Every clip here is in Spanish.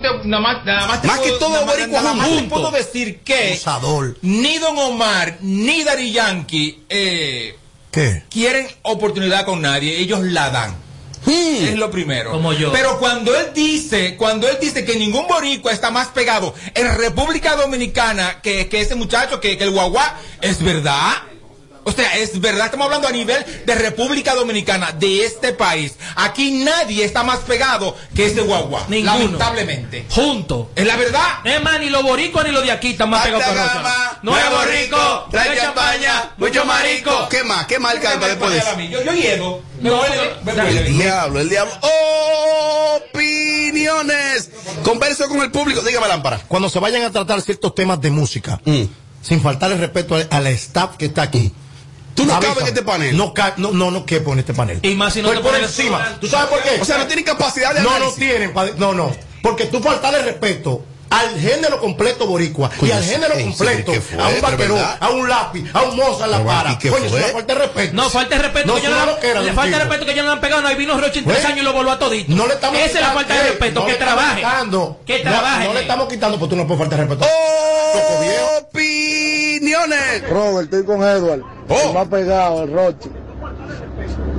Nada más, nada más, Más que todo nada más- boricua nada más te puedo decir que ni Don Omar ni Dari Yankee eh, ¿Qué? quieren oportunidad con nadie, ellos la dan. Es lo primero. Como yo. Pero cuando él dice, cuando él dice que ningún boricua está más pegado en República Dominicana que, que ese muchacho, que, que el guaguá, es verdad. O sea, es verdad, estamos hablando a nivel de República Dominicana, de este país. Aquí nadie está más pegado que ese guaguá. Ninguno. Lamentablemente. Junto. Es la verdad. Es más, ni los boricos ni los de aquí están más pegados que gama, Nuevo rico, trae champaña, mucho marico. ¿Qué más? ¿Qué más canta después de eso? Yo, yo llego. No. El diablo, el diablo. Opiniones. Converso con el público. Dígame, lámpara. Cuando se vayan a tratar ciertos temas de música, Mm. sin faltarle respeto al, al staff que está aquí. Tú no cabes en este panel. No, no, no, no quepo en este panel. Y más si no Estoy te por pones encima. ¿Tú sabes por qué? O sea, no tienen capacidad de No, no tienen. No, no. Porque tú faltarle respeto al género completo boricua y al género completo a un ¿De vaquerón, verdad? a un lápiz, a un moza en la para. ¿y qué Coño, es una falta de respeto. No, falta de respeto. No, que una no- le falta de respeto que ellos no han pegado. No hay vino Rocha en tres años y lo volvió a todito. No le estamos Esa es la quitando- falta de eh, respeto. no que trabaje. quitando. Que No, trabaje. No, le estamos quitando porque tú no puedes faltar respeto. Opiniones. Robert, estoy con Edward. Oh. El más pegado, el Rochi.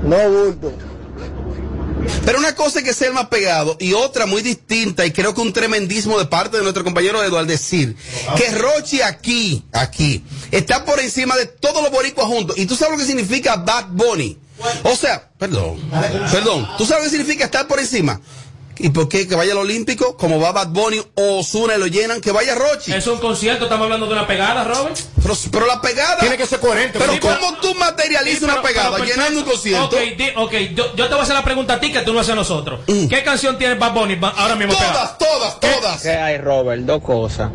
No bulto. Pero una cosa es que sea el más pegado y otra muy distinta y creo que un tremendismo de parte de nuestro compañero Eduardo decir que Rochi aquí, aquí, está por encima de todos los boricuas juntos. Y tú sabes lo que significa Bad Bunny. O sea, perdón, perdón, tú sabes lo que significa estar por encima. ¿Y por qué? Que vaya al Olímpico, como va Bad Bunny o Osuna y lo llenan, que vaya Rochi. Es un concierto, estamos hablando de una pegada, Robert. Pero, pero la pegada. Tiene que ser coherente. Pero boricua. ¿cómo tú materializas Sí, una pegada pero perfecto. llenando un concierto? Ok, di- ok, yo, yo te voy a hacer la pregunta a ti que tú no haces a nosotros. ¿Qué canción tiene Bad Bunny ahora mismo pegada? Todas, todas, todas. ¿Qué hay, Robert? Dos cosas.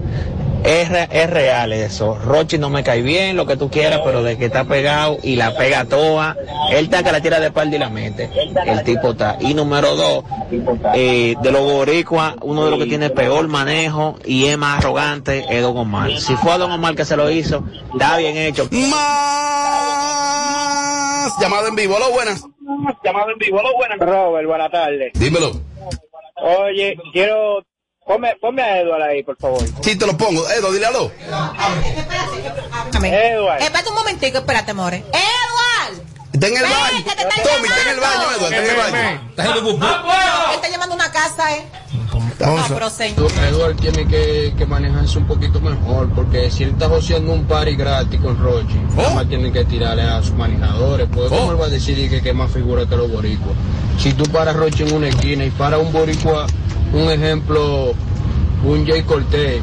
Es, re- es real eso. Rochi no me cae bien, lo que tú quieras, pero de que está pegado y la pega toda, él está que la tira de espalda y la mete. El tipo está. Y número dos, eh, de los boricuas, uno de los que tiene peor manejo y es más arrogante es Don Omar. Si fue a Don Omar que se lo hizo, está bien hecho. Más llamado en vivo, hola buenas. Llamado en vivo, lo buenas. Robert, buenas tardes. Dímelo. Oye, quiero... Ponme, ponme a Edward ahí, por favor. Sí, te lo pongo. Edo, dile aló. Edward. Espérate un momentico, espérate, more. ¡Edward! Está en el baño. Tommy, está en el baño, llamando. Eduardo, está en el baño. Estás en el bus- Él está llamando a una casa, ¿eh? No, pero señor. Edward tiene que, que manejarse un poquito mejor, porque si él está haciendo un party gratis con Rochi, nada más tiene que tirarle a sus manejadores, pues ¿cómo él va a decidir que, que es más figura que los boricuas? Si tú paras Rochi en una esquina y para un boricua, un ejemplo, un Jay Cortés,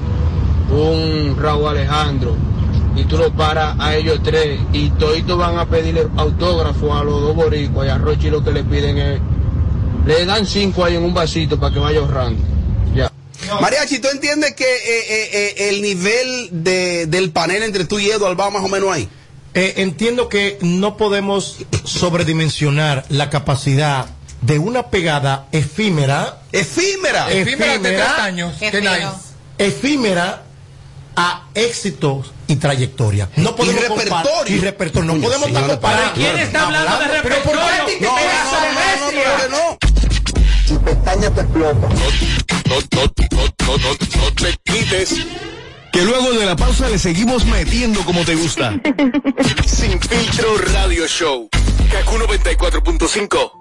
un Raúl Alejandro, y tú lo paras a ellos tres, y toditos van a pedirle autógrafo a los dos boricuas, y a Rochi lo que le piden es, le dan cinco ahí en un vasito para que vaya ahorrando. Ya. Mariachi, ¿tú entiendes que eh, eh, eh, el nivel de, del panel entre tú y Eduardo va más o menos ahí? Eh, entiendo que no podemos sobredimensionar la capacidad de una pegada efímera. Efímera. Efímera de tres años. Qué efímera a éxitos y trayectoria. No podemos comparar- repertorio. y repertorio. No podemos estar comparando. ¿Quién está hablando de Pero ¿por qué repertorio? No, no, no, no. Tu pestaña te explota. No, no, no, no, no, no te quites. Que luego de la pausa le seguimos metiendo como te gusta. Sin filtro radio show. Kaku 94.5.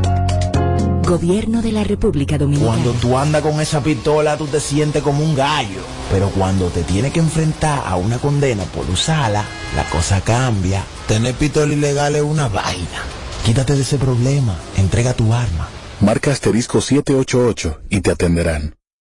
Gobierno de la República Dominicana. Cuando tú andas con esa pistola, tú te sientes como un gallo. Pero cuando te tienes que enfrentar a una condena por usarla, la cosa cambia. Tener pistola ilegal es una vaina. Quítate de ese problema. Entrega tu arma. Marca asterisco 788 y te atenderán.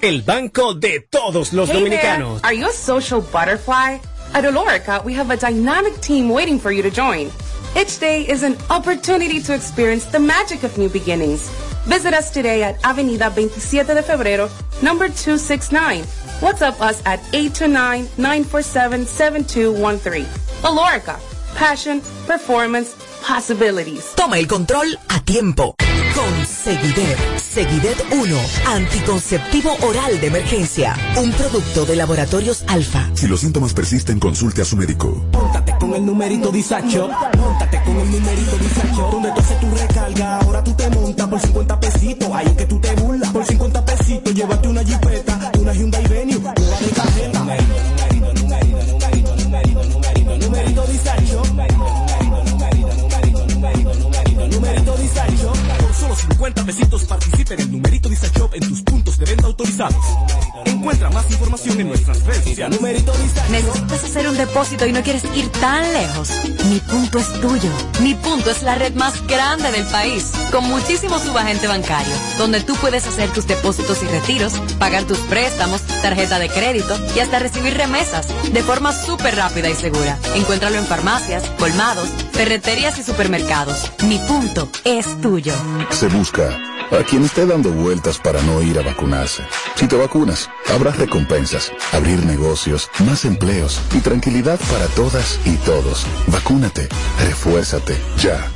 el banco de todos los Hey dominicanos. there, are you a social butterfly? At Olorica, we have a dynamic team waiting for you to join. Each day is an opportunity to experience the magic of new beginnings. Visit us today at Avenida 27 de Febrero, number 269. WhatsApp us at 829-947-7213. Olorica, passion, performance, possibilities. Toma el control a tiempo. Con Seguidet. Seguidet 1. Anticonceptivo oral de emergencia. Un producto de laboratorios alfa. Si los síntomas persisten, consulte a su médico. Móntate con el numerito disacho. Móntate con el numerito disacho. Donde tú haces tu recarga, ahora tú te montas por 50 pesitos. Ahí es que tú te burlas. Por 50 pesitos, llévate una jipeta, una Hyundai Venue, nueva de cajeta. 50 pesitos participa en numerito disacho en tus puntos de venta autorizados. Encuentra más información en nuestras redes. ¿Necesitas hacer un depósito y no quieres ir tan lejos? Mi punto es tuyo. Mi punto es la red más grande del país, con muchísimo subagente bancario, donde tú puedes hacer tus depósitos y retiros, pagar tus préstamos, tarjeta de crédito y hasta recibir remesas de forma súper rápida y segura. Encuéntralo en farmacias, colmados, ferreterías y supermercados. Mi punto es tuyo. Se busca a quien esté dando vueltas para no ir a vacunarse. Si te vacunas, habrá recompensas, abrir negocios, más empleos y tranquilidad para todas y todos. Vacúnate, refuérzate, ya.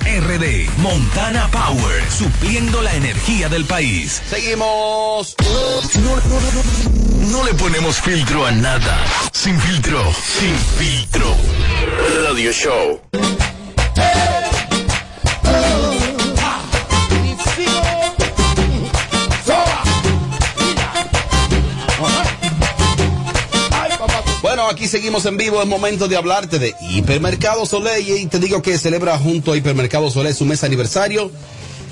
RD. Montana Power. Supliendo la energía del país. Seguimos. No le ponemos filtro a nada. Sin filtro. Sin filtro. Radio Show. Bueno, aquí seguimos en vivo. Es momento de hablarte de Hipermercado Solé. Y te digo que celebra junto a Hipermercado Solé su mes aniversario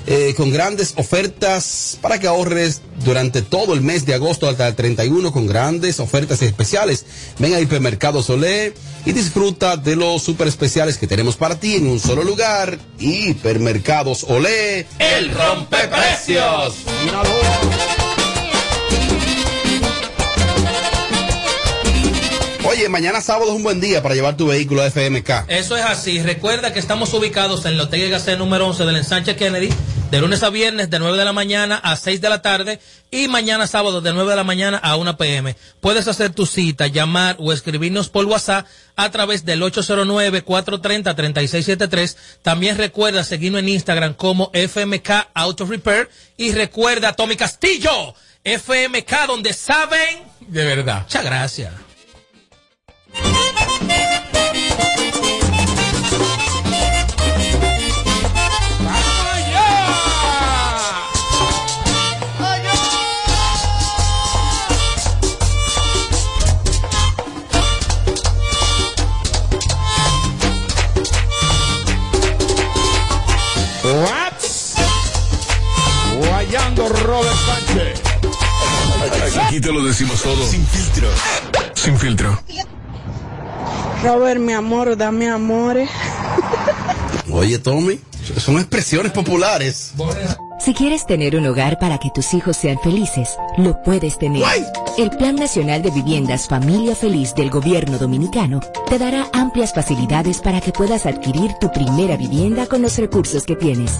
eh, con grandes ofertas para que ahorres durante todo el mes de agosto hasta el 31 con grandes ofertas especiales. Ven a Hipermercado Solé y disfruta de los super especiales que tenemos para ti en un solo lugar. Hipermercados Olé. El rompeprecios. Oye, mañana sábado es un buen día para llevar tu vehículo a FMK. Eso es así. Recuerda que estamos ubicados en la Ortega y Gasset número 11 del ensanche Kennedy, de lunes a viernes de 9 de la mañana a 6 de la tarde y mañana sábado de 9 de la mañana a 1 pm. Puedes hacer tu cita, llamar o escribirnos por WhatsApp a través del 809-430-3673. También recuerda seguirnos en Instagram como FMK Auto Repair y recuerda Tommy Castillo, FMK donde saben de verdad. Muchas gracias. Robert Sánchez. Aquí te lo decimos todo. Sin filtro. Sin filtro. Robert, mi amor, dame amores. Oye, Tommy, son expresiones populares. Si quieres tener un hogar para que tus hijos sean felices, lo puedes tener. El Plan Nacional de Viviendas Familia Feliz del Gobierno Dominicano te dará amplias facilidades para que puedas adquirir tu primera vivienda con los recursos que tienes.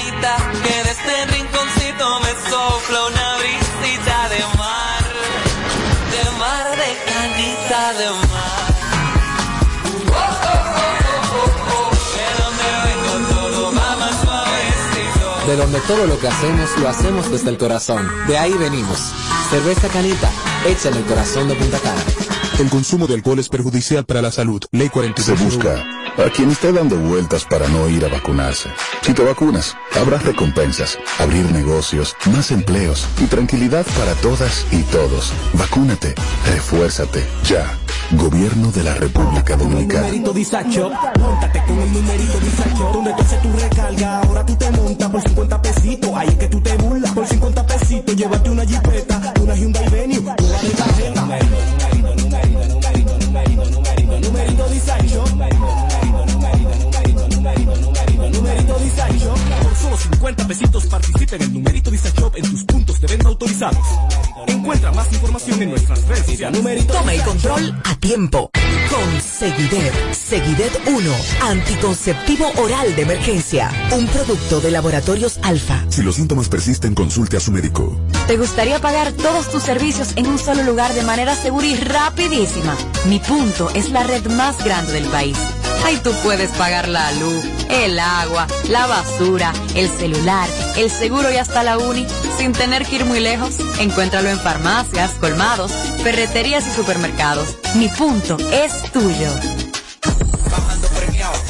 Que de este rinconcito me sopla una brisita de mar. De mar, de canita, de mar. De donde todo lo que hacemos lo hacemos desde el corazón. De ahí venimos. Cerveza Canita, hecha en el corazón de Punta Cana. El consumo de alcohol es perjudicial para la salud. Ley 46. Se busca a quien esté dando vueltas para no ir a vacunarse. Si te vacunas, habrá recompensas, abrir negocios, más empleos y tranquilidad para todas y todos. Vacúnate, refuérzate, ya. Gobierno de la República Dominicana. numerito Disacho, montate con el numerito Disacho, donde tú haces tu recarga, ahora tú te montas por 50 pesitos, ahí es que tú te burlas, por 50 pesitos, llévate una jipeta, una Hyundai Venue, una de tarjeta. 50 pesitos participa en el numerito Disacho en tus puntos de venta autorizados. Encuentra más información en nuestras redes sociales. Numerito Toma el control a tiempo. Con Seguidet. Seguidet 1. Anticonceptivo oral de emergencia. Un producto de laboratorios alfa. Si los síntomas persisten, consulte a su médico. ¿Te gustaría pagar todos tus servicios en un solo lugar de manera segura y rapidísima? Mi punto es la red más grande del país. Ahí tú puedes pagar la luz, el agua, la basura, el celular, el seguro y hasta la uni sin tener que ir muy lejos. Encuéntralo en farmacias, colmados, ferreterías y supermercados. Mi punto es tuyo.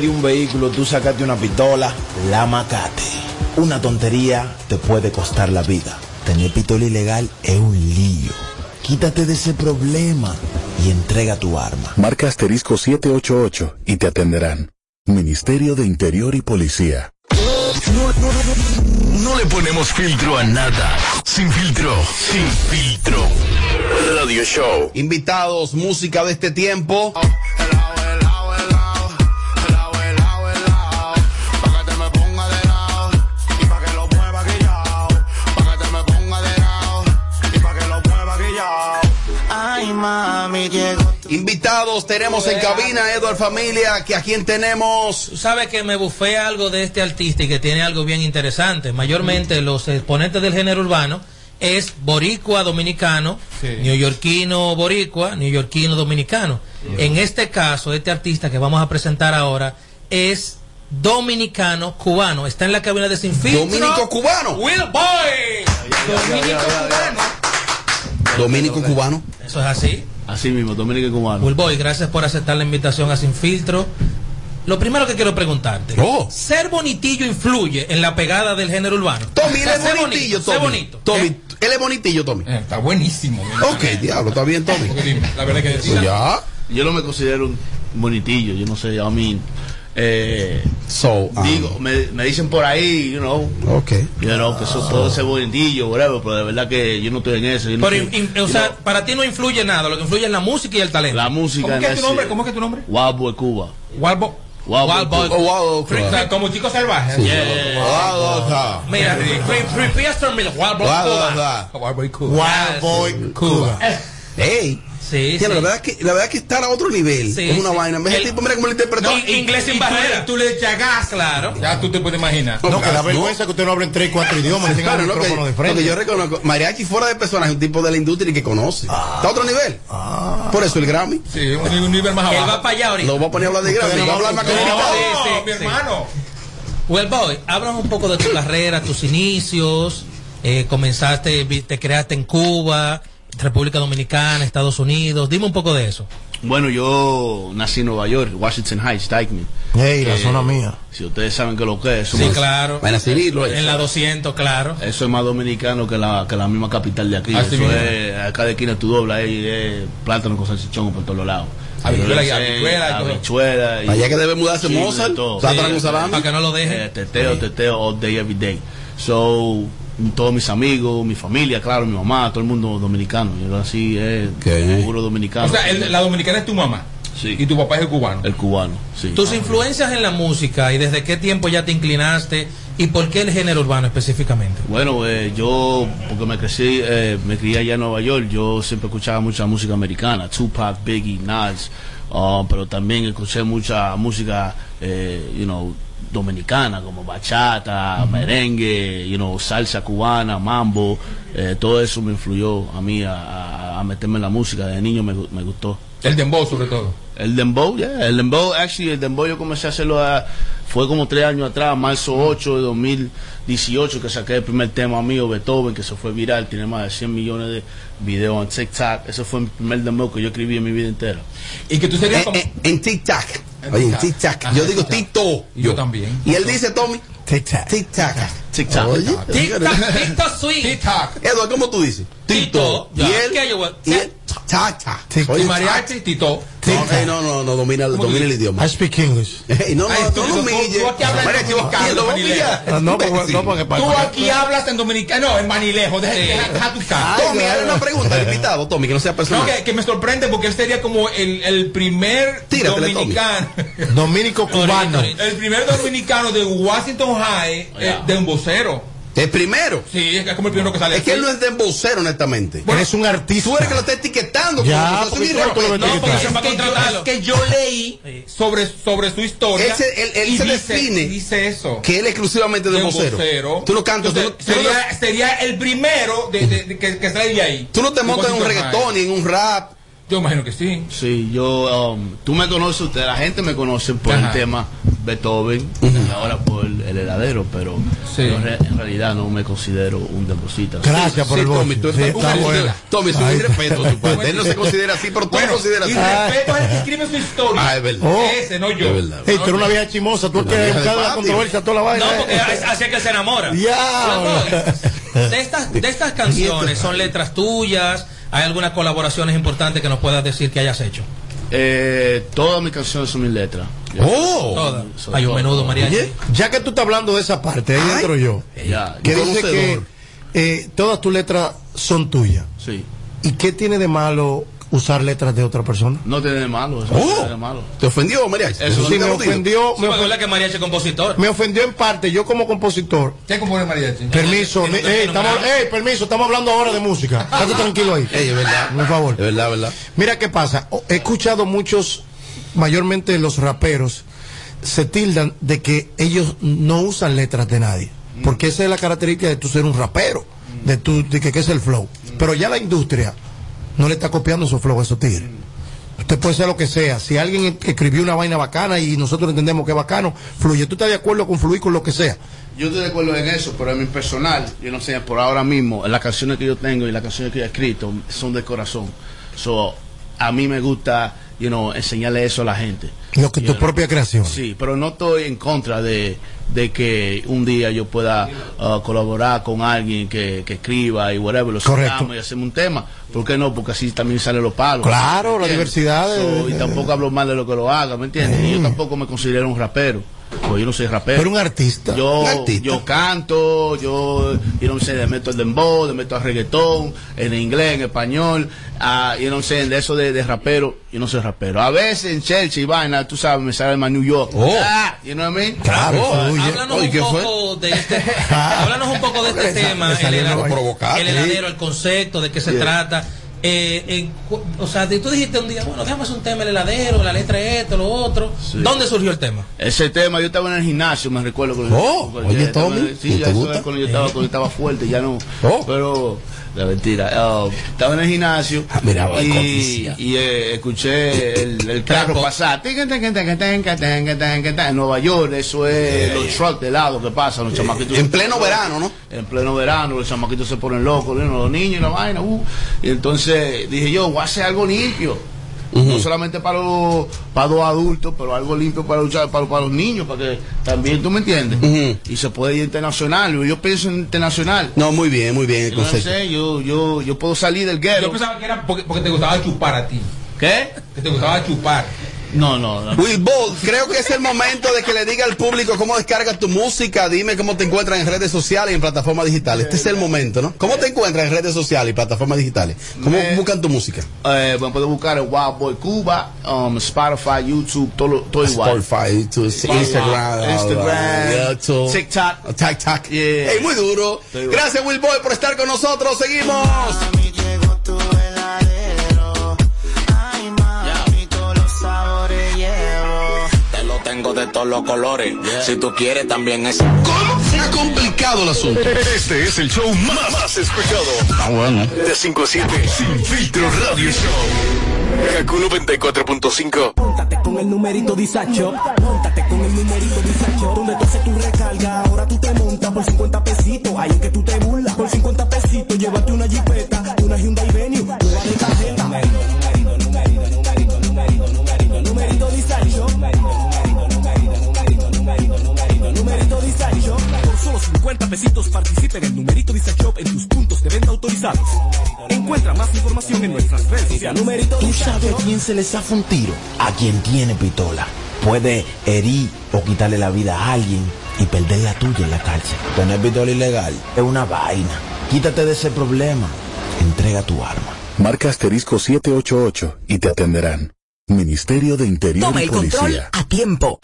de un vehículo tú sacaste una pistola, la macate. Una tontería te puede costar la vida. Tener pistola ilegal es un lío. Quítate de ese problema y entrega tu arma. Marca asterisco 788 y te atenderán. Ministerio de Interior y Policía. No le ponemos filtro a nada. Sin filtro, sin filtro. Radio Show. Invitados, música de este tiempo. Ay, Invitados, tenemos en cabina Edward Familia, que a quien tenemos. Tú sabes que me bufé algo de este artista y que tiene algo bien interesante. Mayormente los exponentes del género urbano es boricua dominicano, neoyorquino boricua, neoyorquino dominicano. En este caso, este artista que vamos a presentar ahora es dominicano cubano. Está en la cabina de Sin Filtro. Dominico cubano. Will Boy. Dominico cubano. Dominico cubano. Eso es así. Así mismo, Dominique Cubano. Will Boy, gracias por aceptar la invitación a Sin Filtro. Lo primero que quiero preguntarte, Oh. ¿ser bonitillo influye en la pegada del género urbano? Tommy, él es ser bonitillo, Tommy. bonito. Tommy, ¿eh? él es bonitillo, Tommy. Está buenísimo. Ok, diablo, está bien, Tommy. La verdad que Pues ya. Yo no me considero un bonitillo, yo no sé, a mí. Eh, So, um, digo, me, me dicen por ahí, you know, Ok. you know, que eso puede ser bonitillo, whatever, pero de verdad que yo no estoy en eso. yo no Pero, estoy- in- in- o sea, para ti no influye nada, lo que influye es la música y el talento. la música ¿Cómo que es tu nombre? ¿Cómo que es tu nombre? Wild Boy Cuba. Wild, Wild Boy. Oh, como chico salvaje. Yeah. Wow, ok. Mira, wow, Wild Boy Cuba. Wild Boy Cuba. Ey. Sí, sí. la verdad que la verdad que estar a otro nivel Sí, es una sí. vaina. Ve El- el tipo, mira cómo lo interpretó. No, inglés sin barrera. le- Tú le echas gas. Claro. Ya tú te puedes imaginar. No, que da vergüenza que usted no hable en tres, cuatro idiomas y Claro, el lo que, micrófono de lo que yo reconozco, Mariachi fuera de personaje, un tipo de la industria y que conoce. Está a otro nivel. Por eso el Grammy. Sí, un, un nivel más Él abajo. va para allá ahorita. Lo voy a poner a hablar de Grammy. Ustedes Va a no hablar más ustedes no complicado. No, Sí, sí, mi sí. hermano. Well, boy, háblanos un poco de tu carrera, tus inicios. Eh, comenzaste, te creaste en Cuba, República Dominicana, Estados Unidos. Dime un poco de eso. Bueno, yo nací en Nueva York, Washington Heights, Dykeman. Ey, la Eh, zona mía. Si ustedes saben que lo que es. eso Sí, más- claro. En la 200, claro. Eso es más dominicano que la, que la misma capital de aquí. Así Eso mismo. es, acá de esquina tú doblas ahí, es plátano con salchichón por todos lados. Habichuela y habichuela habichuela Allá que debe mudarse Mozart, salami. Para que no lo dejen. Eh, teteo, teteo, all day, every day. So, todos mis amigos, mi familia, claro, mi mamá, todo el mundo dominicano. Yo así es puro dominicano. O sea, el- la dominicana es tu mamá. Sí. Y tu papá es el cubano. El cubano, sí. Tus influencias en la música y desde qué tiempo ya te inclinaste y por qué el género urbano específicamente. Bueno, eh, yo, porque me crecí, eh, me crié allá en Nueva York, yo siempre escuchaba mucha música americana, Tupac, Biggie, Nas, uh, pero también escuché mucha música, eh, you know, dominicana, como bachata, merengue, you know, salsa cubana, mambo, eh, todo eso me influyó a mí a, a- a meterme en la música, de niño me, me gustó. El dembow, sobre todo. El dembow, yeah, el dembow, actually, el dembow yo comencé a hacerlo, a- fue como tres años atrás, marzo 8 de 2018, que saqué el primer tema mío, Beethoven, que se fue viral, tiene más de 100 millones de videos en TikTok, ese fue el primer dembow que yo escribí en mi vida entera. Y que tú serías como... En, en TikTok. Oye, TikTok. Yo digo TikTok. Yo también. Y él dice, Tommy, TikTok. TikTok. TikTok. Oye, TikTok sweet. TikTok. Eduardo, ¿cómo tú dices? Tito. Y él, ¿Qué yo voy- y chacha. TikTok. Oye, Mariachi, Tito. No, no, no, no, domina, domina el idioma. I speak English. No, no, no, tú- no, tú- no humille. tú aquí hablas Mariachi, dominicano, no, no, porque Tú aquí hablas en dominicano, no, en manilejo. Deja, tu cara. Tommy, hay una pregunta al invitado, Tommy, que no sea No, personal. que, que me sorprende porque él sería como el, primer dominicano. Dominico cubano. El primer dominicano de Washington High eh, de un vocero. El primero. Sí, es como el primero que sale. Es que él no es de embocero, honestamente. Eres un artista. Tú eres que lo está etiquetando. Ya, como porque ves No, porque es que, yo, es que yo leí sobre, sobre su historia. Él se, él, él y se dice, define dice eso. que él es exclusivamente de de vocero. vocero. Tú no cantas, tú no, Entonces, tú no- sería, sería el primero de, de- de- que, que sale de ahí. tú no te montas en un reggaetón ni en un rap. Yo imagino que sí. Sí, yo, um, tú me conoces, usted, la gente me conoce por Ajá. el tema Beethoven y ahora por el heladero, pero Sí. yo re- en realidad no me considero un dembocita. Gracias por Sí, el Tommy, tú Sí, estás está un-. Tommy, es un irrespeto. Él no se considera así, pero tú Bueno, lo consideras y así. respeto es el que escribe su historia. Ah, es verdad. Oh. Ese, no yo. Es verdad. Ey, tú eres una vieja chimosa, tú quieres buscar la controversia, toda la vaina. No, eh. porque es- así es que se enamora. Ya. De estas, de estas canciones, ¿son letras tuyas? ¿Hay algunas colaboraciones importantes que nos puedas decir que hayas hecho? Eh, todas mis canciones son mis letras. Oh. Todas. Hay un menudo, María. Oye, Ya que tú estás hablando de esa parte, ahí Ay. entro yo. Ya, Que yo dice que eh, todas tus letras son tuyas. sí. ¿Y qué tiene de malo usar letras de otra persona? No tiene de malo, eso Oh. no tiene de malo. ¿Te ofendió, María? Eso Sí, me ofendió, Sí, me, ofendió es que María es compositor. me ofendió en parte. Yo como compositor, ¿Qué compone mariachi? permiso, no ey, estamos, permiso, estamos hablando ahora de música. Estate tranquilo ahí. Ey, es verdad. Por favor. Es verdad, verdad. Mira qué pasa. He escuchado muchos, mayormente los raperos, se tildan de que ellos no usan letras de nadie. Porque esa es la característica de tú ser un rapero, de, tu, de que, que es el flow. Pero ya la industria no le está copiando esos flow a esos tigres. Usted puede ser lo que sea. Si alguien escribió una vaina bacana y nosotros entendemos que es bacano, fluye. ¿Tú estás de acuerdo con fluir con lo que sea? Yo estoy de acuerdo en eso, pero en mi personal, yo no sé, por ahora mismo, las canciones que yo tengo y las canciones que yo he escrito son de corazón. So, a mí me gusta, you know, enseñarle eso a la gente. Lo que tu propia creación. Sí, pero no estoy en contra de, de que un día yo pueda uh, colaborar con alguien que, que escriba y whatever, lo sentamos y hacemos un tema. ¿Por qué no? Porque así también salen los palos. Claro, la diversidad de- y tampoco hablo mal de lo que lo haga, ¿me entiendes? Y yo tampoco me considero un rapero. Pues yo no soy rapero. Pero un artista. Yo, Un artista. yo canto, yo, yo no sé, le meto el dembow, le meto al reggaetón, en inglés, en español, ah, yo no sé, de eso de, de rapero, yo no soy rapero. A veces en Chelsea y vaina, tú sabes, me sale más New York. Oh. Ah, you know what I mean? Claro, Oh, fluye. Háblanos un poco de este, háblanos un poco de este tema, el, salió hela- una provocada, el heladero, el concepto, de qué se Yeah. trata. Eh, cu- o sea, tú dijiste un día, bueno, déjame hacer un tema el heladero, la letra es esto, lo otro. Sí. ¿Dónde surgió el tema? Ese tema, yo estaba en el gimnasio, me recuerdo. Oh, oye, Tommy, Sí, ¿te ya eso gusta? es cuando yo estaba, cuando yo estaba fuerte, ya no. Oh. Pero, la mentira. ah, estaba en el gimnasio Ah, mira, y, y, eh, escuché el, el carro pasar. En Nueva York, eso es los trucks de lado que pasan, los chamaquitos. En pleno verano, ¿no? En pleno verano, los chamaquitos se ponen locos, los niños y la vaina. uh. Y entonces dije yo, voy a hacer algo limpio. No solamente para los, para los adultos, pero algo limpio para, los- para, para los niños, para que también, ¿tú me entiendes? Y se puede ir internacional. Yo pienso en internacional. No, muy bien, muy bien el Yo no sé, yo, yo, yo puedo salir del guero. Yo pensaba que era porque, porque te gustaba chupar a ti. ¿Qué? Que te gustaba chupar. No, no, no. Will Bolt, creo que es el momento de que le diga al público cómo descargas tu música. Dime cómo te encuentras en redes sociales y en plataformas digitales. Este es el momento, ¿no? ¿Cómo te encuentras en redes sociales y plataformas digitales? ¿Cómo Me- buscan tu música? Eh, bueno, pueden buscar en Wild Boy Cuba, um, Spotify, YouTube, todo, todo igual. Spotify, tu- Instagram, Instagram, YouTube, TikTok. TikTok. Yeah. Ey, muy duro. Gracias, Will Boy, por estar con nosotros. Seguimos. Tengo de todos los colores. Si tú quieres también es. ¿Cómo? Se ha complicado el asunto. Este es el show más, más escuchado. Ah, bueno. De 5 a 7. Sin filtro radio show. Kaku 94.5. Móntate con el numerito Disacho. Móntate con el numerito Disacho. Donde tú haces tu recarga, ahora tú te montas por 50 pesitos. Ahí es que tú te burlas. Por 50 pesitos, llévate una jipeta, Encuentra más información en nuestras redes sociales. Numerito ¿Tú sabes a quién se le zafa un tiro? A quien tiene pistola. Puede herir o quitarle la vida a alguien y perder la tuya en la cárcel. Tener pistola ilegal es una vaina. Quítate de ese problema. Entrega tu arma. Marca asterisco 788 y te atenderán. Ministerio de Interior Toma y el control Policía. a tiempo.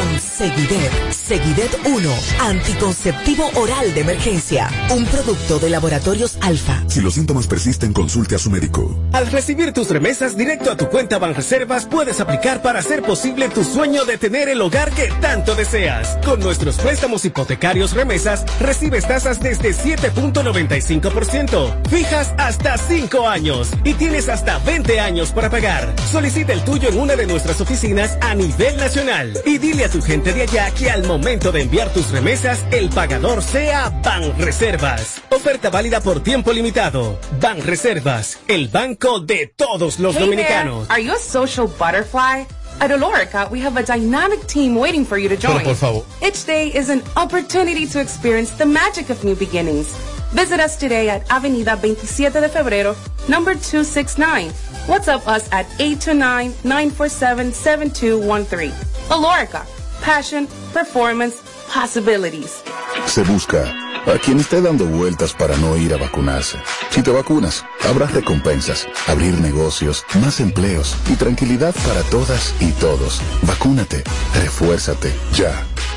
Con Seguidet. Seguidet 1. Anticonceptivo oral de emergencia. Un producto de laboratorios alfa. Si los síntomas persisten, consulte a su médico. Al recibir tus remesas directo a tu cuenta Banreservas, puedes aplicar para hacer posible tu sueño de tener el hogar que tanto deseas. Con nuestros préstamos hipotecarios remesas, recibes tasas desde 7.95%, fijas hasta 5 años y tienes hasta 20 años para pagar. Solicita el tuyo en una de nuestras oficinas a nivel nacional y dile a tu gente de allá que al momento de enviar tus remesas, el pagador sea Banreservas. Oferta válida por tiempo limitado. Banreservas, el banco de todos los Hey dominicanos. there, are you a social butterfly? At Olorica, we have a dynamic team waiting for you to join. Pero por favor. Each day is an opportunity to experience the magic of new beginnings. Visit us today at Avenida 27 de Febrero, number 269. WhatsApp us at 829-947-7213. Olorica, passion, performance, possibilities. Se busca a quien esté dando vueltas para no ir a vacunarse. Si te vacunas, habrá recompensas, abrir negocios, más empleos y tranquilidad para todas y todos. Vacúnate, refuérzate, ya.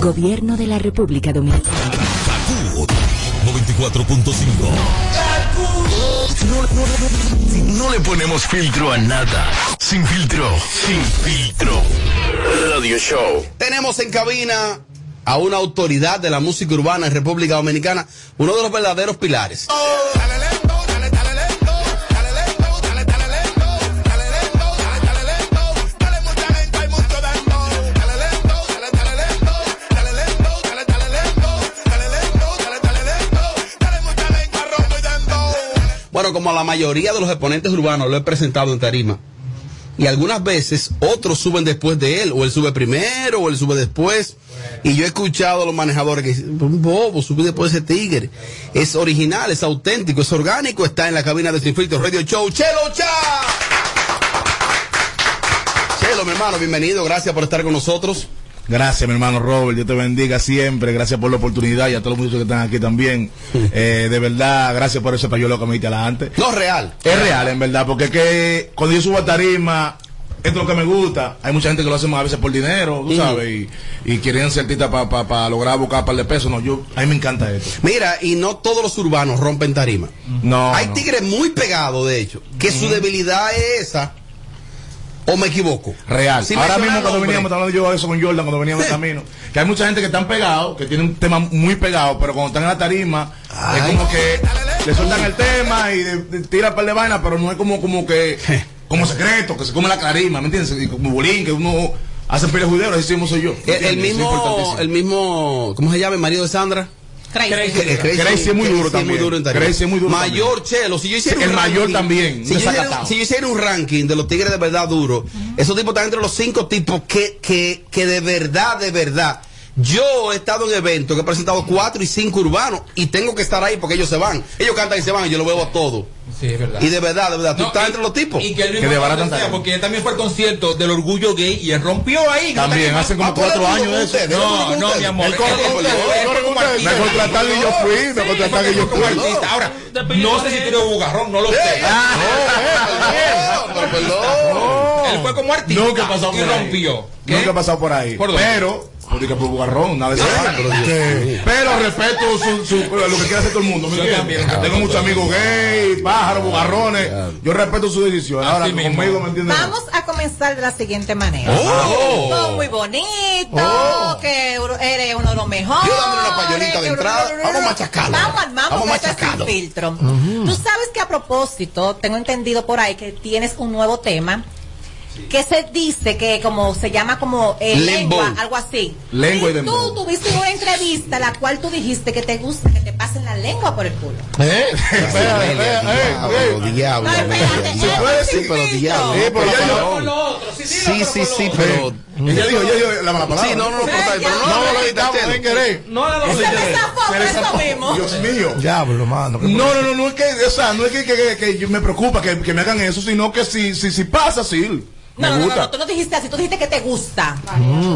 Gobierno de la República Dominicana. Kaku No, no, le ponemos filtro a nada. Sin filtro. Sin filtro. Radio Show. Tenemos en cabina a una autoridad de la música urbana en República Dominicana, uno de los verdaderos pilares. Bueno, como a la mayoría de los exponentes urbanos lo he presentado en tarima. Y algunas veces otros suben después de él, o él sube primero, o él sube después. Y yo he escuchado a los manejadores que dicen, bobo, sube después de ese tigre. Es original, es auténtico, es orgánico, está en la cabina de Sin Filtro Radio Show. ¡Chelo Cha! Chelo, mi hermano, bienvenido, gracias por estar con nosotros. Gracias, mi hermano Robert. Dios te bendiga siempre. Gracias por la oportunidad y a todos los muchachos que están aquí también. Eh, de verdad, gracias por ese pañuelo que me diste adelante. No, real. Es real, en verdad, porque es que cuando yo subo a tarima, esto es lo que me gusta. Hay mucha gente que lo hace a veces por dinero, tú Ujú. sabes, y, y quieren ser artistas para lograr buscar un par de pesos. No, yo, a mí me encanta esto. Mira, y no todos los urbanos rompen tarima. No. Hay no. tigres muy pegados, de hecho, que su debilidad es esa. ¿O me equivoco? Real. Ahora mismo cuando veníamos, estaba hablando yo de eso con Jordan, cuando veníamos en camino, que hay mucha gente que están pegados, que tienen un tema muy pegado, pero cuando están en la tarima, es como que le sueltan el tema y de- de- tira un par de vainas, pero no es como, como que, como secreto, que se come la clarima, ¿me entiendes? Y como bolín, que uno hace peleas juderos, así mismo soy yo. ¿me El, el mismo, el mismo, ¿cómo se llama? El marido de Sandra. Crazy. Es muy duro también. duro. Crazy es muy duro Mayor, Chelo, si yo hiciera El un mayor ranking- también, Si yo, hiciera, desacatado. si yo hiciera un ranking de los tigres de verdad duros, esos tipos están entre los cinco tipos que, que, que de verdad, de verdad. Yo he estado en eventos que he presentado cuatro y cinco urbanos y tengo que estar ahí porque ellos se van. Ellos cantan y se van y yo lo veo a todos. Sí, es verdad. Y de verdad, de verdad, tú No, estás y- entre los tipos. Y que Que sea, talento. porque él también fue al concierto del orgullo gay y él rompió ahí. También, hace como cuatro años de eso. ustedes, No, no, mi amor. Él me contrataron y yo fui, me contrataron y yo fui. Ahora, no sé si tiró bugarrón, no lo sé. Él fue como artista y por ahí. rompió. Nunca ha pasado por ahí. ¿Por por bugarrón, nada de eso. Pero respeto su, su- lo que quiere hacer todo el mundo. Tengo muchos amigos gays, pájaros, bugarrones. Yo respeto su decisión. Ahora, conmigo, ¿me entiendes? Vamos a comenzar de la siguiente manera. Oh. Todo muy bonito, que eres uno de los mejores. Yo dándole una de entrada. Vamos a machacarlo. Vamos, vamos, Vamos machacarlo. filtro. Tú sabes que a propósito, tengo entendido por ahí que tienes un nuevo tema que se dice que como se llama como eh, lengua, algo así. Lengua y y tú tuviste una entrevista la cual tú dijiste que te gusta que te pasen la lengua por el culo. ¿Eh? Diablo, Sí, pero diablo. Sí, yo- Sí, sí, sí, pero. Ella dijo, ella dijo la mala palabra. Sí, no, no, no, no, No, no, lo no, Chelo. sin querer. No No dos se mismo. Dios mío. Diablo, mano. ¿qué No, no, no, no es que, o sea, no es que, que, yo me preocupa que, que me hagan eso, sino que si, si, si pasa, sí. No, no, no, gusta. no, tú no dijiste así, tú dijiste que te gusta.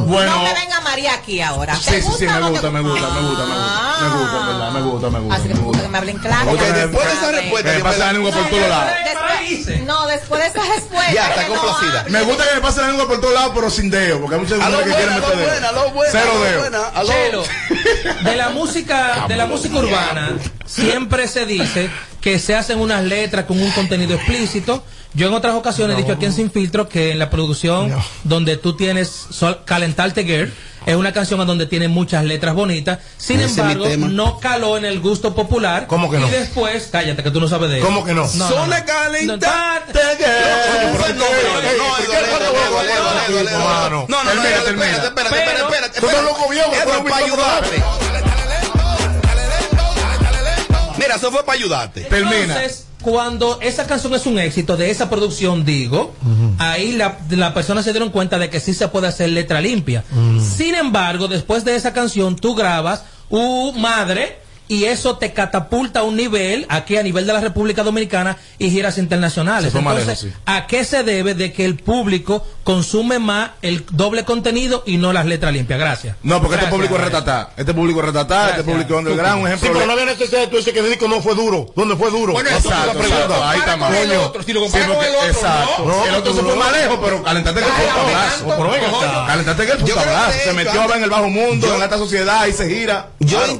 Bueno. No me venga María aquí ahora. Sí, ¿Te sí, sí, gusta me gusta, me gusta, me gusta, me gusta. Me gusta, en verdad, me gusta, me gusta. Así que me gusta que me hablen claro. Ok, después de esa respuesta, Que me pase la lengua por todos lados. No, después de esa respuesta. Ya, está complacida. Me gusta que me pase la lengua por todos lados, pero sin dedo, porque hay muchas mujeres que quieren meter dedo. Cero dedo. Chelo, de la música, de la música urbana, siempre se dice que se hacen unas letras con un contenido explícito. Yo en otras ocasiones he dicho aquí en Sin Filtro que en la producción donde tú tienes Sol- Calentarte Girl es una canción en donde tiene muchas letras bonitas. Sin Ese embargo, no caló en el gusto popular. ¿Cómo que no? Y después, cállate que tú no sabes de eso. ¿Cómo que no? Zona calentante. Mano. No, no, no, espérate, espérate, espérate, Tú estás loco, viejo, para ayudarte. Mira, eso fue para ayudarte. Termina. Entonces, cuando esa canción es un éxito de esa producción, digo, ahí la, la persona se dieron cuenta de que sí se puede hacer letra limpia. Sin embargo, después de esa canción, tú grabas un madre y eso te catapulta a un nivel, aquí a nivel de la República Dominicana y giras internacionales. Entonces, lejos, sí. ¿a qué se debe de que el público consume más el doble contenido y no las letras limpias? Gracias. No, porque este Gracias, público es retatá. Este público es retatá, este público es underground. Un Sí, ejemplo. pero de- no había necesidad de tú dices que el disco no fue duro. ¿Dónde fue duro? Bueno, eso Exacto, ahí está mal. con el Coño. otro, si lo Sí, comparas con porque- el otro, exacto. no. El otro se fue más lejos, pero calentate que el pero. Calentate que el fue Yo un creo que tablazo. de Se metió en el bajo mundo, en la alta sociedad y se gira. Yo Claro,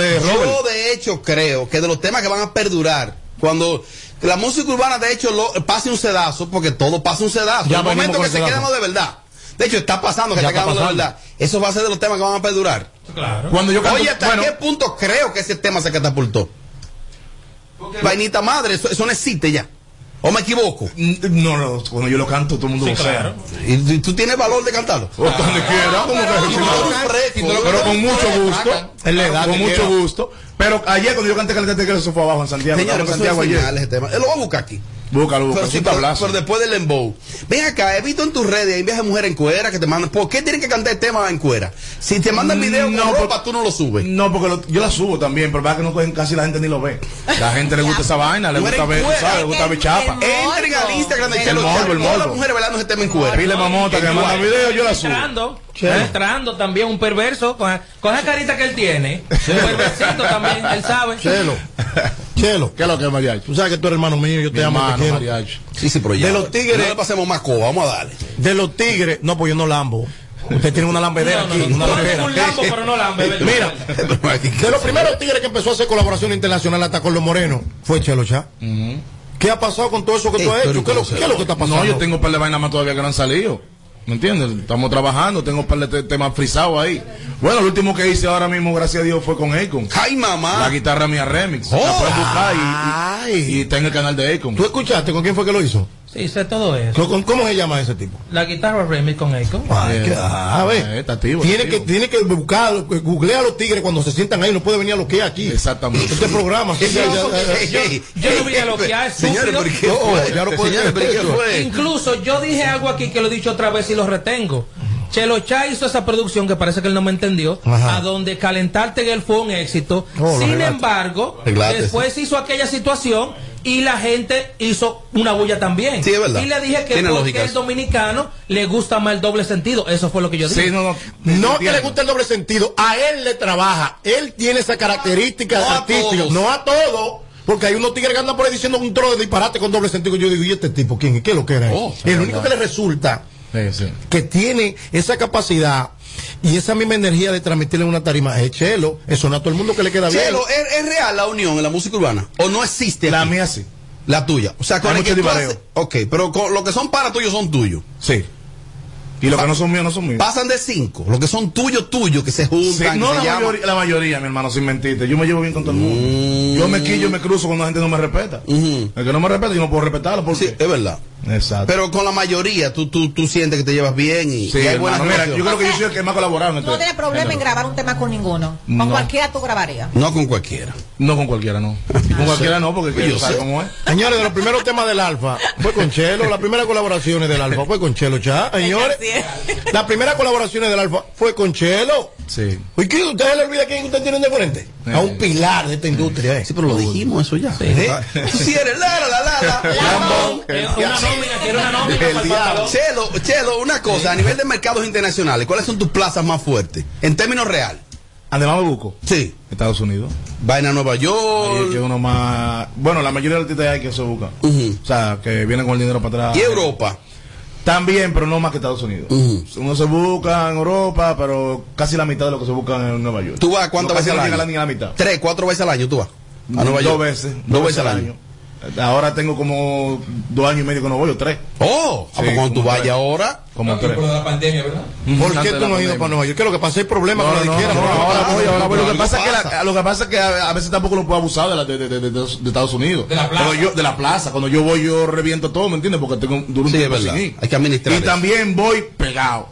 de Robert. Yo de hecho creo que de los temas que van a perdurar, cuando la música urbana de hecho lo, pase un sedazo, porque todo pasa un sedazo. Ya el momento que el se quedamos de verdad. De hecho, está pasando que Ya está está quedando de verdad. Eso va a ser de los temas que van a perdurar. Claro. Cuando yo canto, Oye, ¿hasta bueno, qué punto creo que ese tema se catapultó? Vainita madre, eso, eso no existe ya. ¿O me equivoco? no, no, cuando yo lo canto, todo el mundo Sí, lo claro. sabe. ¿Y tú tienes valor de cantarlo? O donde quiera, como que- pero, con mucho gusto. Con mucho gusto. Pero ayer cuando yo canté Caliente que eso fue abajo en Santiago. Señores, en Santiago ayer. Él lo va a buscar aquí. Búscalo, búscalo. Pero, sí, un pero, pero después del lembow. Ven acá, he visto en tus redes, hay viajes de mujeres en cuera que te mandan. ¿Por qué tienen que cantar el tema en cuera? Si te mandan video con No, ropa, tú no lo subes. No, porque lo- yo la subo también, pero verdad que no cogen, casi la gente ni lo ve. La gente le gusta esa vaina, le gusta ver, sabes, le gusta ver chapa. Entren al Instagram de El Chelo morbo, Chapa, el Todas las morbo. mujeres bailando ese tema en cuera. Pile mamota que manda video, yo la subo. Entrando, entrando también un perverso con, con esa carita que él tiene. Un perversito también, él sabe. Chelo. Chelo. ¿Qué es lo que es mariachi? Tú sabes que tú eres hermano mío, yo te Mi amo, te hermano, quiero. mariachi. Sí, sí, pero ya. De los tigres- No le pasemos más coba, vamos a darle. De los tigres, no, pues yo no lambo. Usted tiene una lambedera No, no, aquí, no, una no, lambera. un lambo, pero no lambe, ¿verdad? Mira, de los primeros tigres que empezó a hacer colaboración internacional hasta con los morenos fue Chelo Chá. ¿Qué ha pasado con todo eso que tú has hecho? ¿Qué es lo, qué es lo que está pasando? No, yo tengo un par de vainas más todavía que no han salido. ¿Me entiendes? Estamos trabajando, tengo un par de te- temas frisados ahí. Bueno, el último que hice ahora mismo, gracias a Dios, fue con Akon. ¡Ay, mamá! La guitarra mía remix. la Oh, pueden buscar y, y, y está en el canal de Akon. ¿Tú escuchaste con quién fue que lo hizo? Sí, sé todo eso. ¿Con- con- ¿Cómo se llama ese tipo? La guitarra remix con Akon. Ay, que- a ver. Eh, está activo, tiene, está que, tiene que buscar, googlea a los tigres cuando se sientan ahí, no puede venir a lo que hay aquí. Exactamente. Este programa. sí, ya- ya- ya- Yo, yo no vine a lo que hay, Señores. ¿pero qué No, fue? ya no puede Señores, ¿pero qué eso. fue? Incluso yo dije algo aquí que lo he dicho otra vez y lo retengo. Chelo Chá hizo esa producción que parece que él no me entendió, Ajá. a donde Calentarte en él fue un éxito. Oh, Sin embargo, después hizo aquella situación y la gente hizo una bulla también. Sí, es verdad. Y le dije que Tiene porque el dominicano le gusta más el doble sentido. Eso fue lo que yo dije. Sí, no, no. No que le guste el doble sentido, a él le trabaja. Él tiene esa característica No a artística, todos. no a todos. Porque hay unos tigres que andan por ahí diciendo un trozo de disparate con doble sentido. Yo digo, ¿y este tipo quién? ¿Qué es lo que era? Oh, el único que le resulta Sí, sí. que tiene esa capacidad y esa misma energía de transmitirle una tarima es Chelo. Eso no a todo el mundo que le queda bien. Chelo, ¿es, es real la unión en la música urbana? ¿O no existe? La aquí? mía sí. La tuya. O sea, con el que tú haces- Ok, pero con lo que son para tuyos son tuyos. Sí. Y los que no son míos, no son míos. Pasan de cinco. Los que son tuyos, tuyos, que se Sí, juntan, no la mayoría, la mayoría, mi hermano, sin mentirte. Yo me llevo bien con todo el mundo. Yo me quillo y me cruzo cuando la gente no me respeta. El que no me respeta, yo no puedo respetarlo. porque Sí, es verdad. Exacto. Pero con la mayoría tú, tú, tú sientes que te llevas bien y, Sí, y hay buenas mira, yo creo que yo soy el que más colaborado no este- tienes problema en grabar un tema con ninguno. Con No. cualquiera tú grabarías. No con cualquiera. No con cualquiera, no. Con cualquiera no, porque Yo sé. cómo es. Señores, de los primeros temas del Alfa fue con Chelo. Las primeras colaboraciones del Alfa fue con Chelo Chá. Señores, las primeras colaboraciones del Alfa fue con Chelo. Sí. ¿Y qué? ¿Ustedes le olvida quién usted tiene de frente? A un pilar de esta industria. ¿eh? Sí, pero lo dijimos eso ya. ¿Eh? Tú sí eres la la la la la. Lambón. Una nómina, quiero una nómina para el pantalón. Chelo, Chelo, una cosa, a nivel de mercados internacionales, ¿cuáles son tus plazas más fuertes? En términos real. Además me busco. Sí. Estados Unidos. Vaina Nueva Ahí que York. uno más. Bueno, la mayoría de los artistas hay que se buscan. O sea, que vienen con el dinero para atrás. Y Europa. También, pero no más que Estados Unidos. Uno se busca en Europa, pero casi la mitad de lo que se busca en Nueva York. ¿Tú vas cuántas No, veces al año? ni a la mitad. Tres, cuatro veces al año tú vas. A Nueva dos York. veces. Dos veces al año. Ahora tengo como dos años y medio que no voy, o tres. Oh, ah, Sí, pues cuando tú vayas ahora. Como tres. Por la pandemia, ¿verdad? ¿Por Antes qué tú no has ido para Nueva York? ¿Qué es lo que pasa? Hay problemas No, con la no, izquierda. ahora voy, ahora voy. Lo que pasa es que, lo que pasa es que a, a veces tampoco lo puedo abusar de, la, de, de, de, de- de Estados Unidos. De la plaza. Cuando yo, de la plaza. Cuando yo voy, yo reviento todo, ¿me entiendes? Porque tengo duro un Sí, es tiempo sin ir. Hay que administrar Y eso. también voy pegado.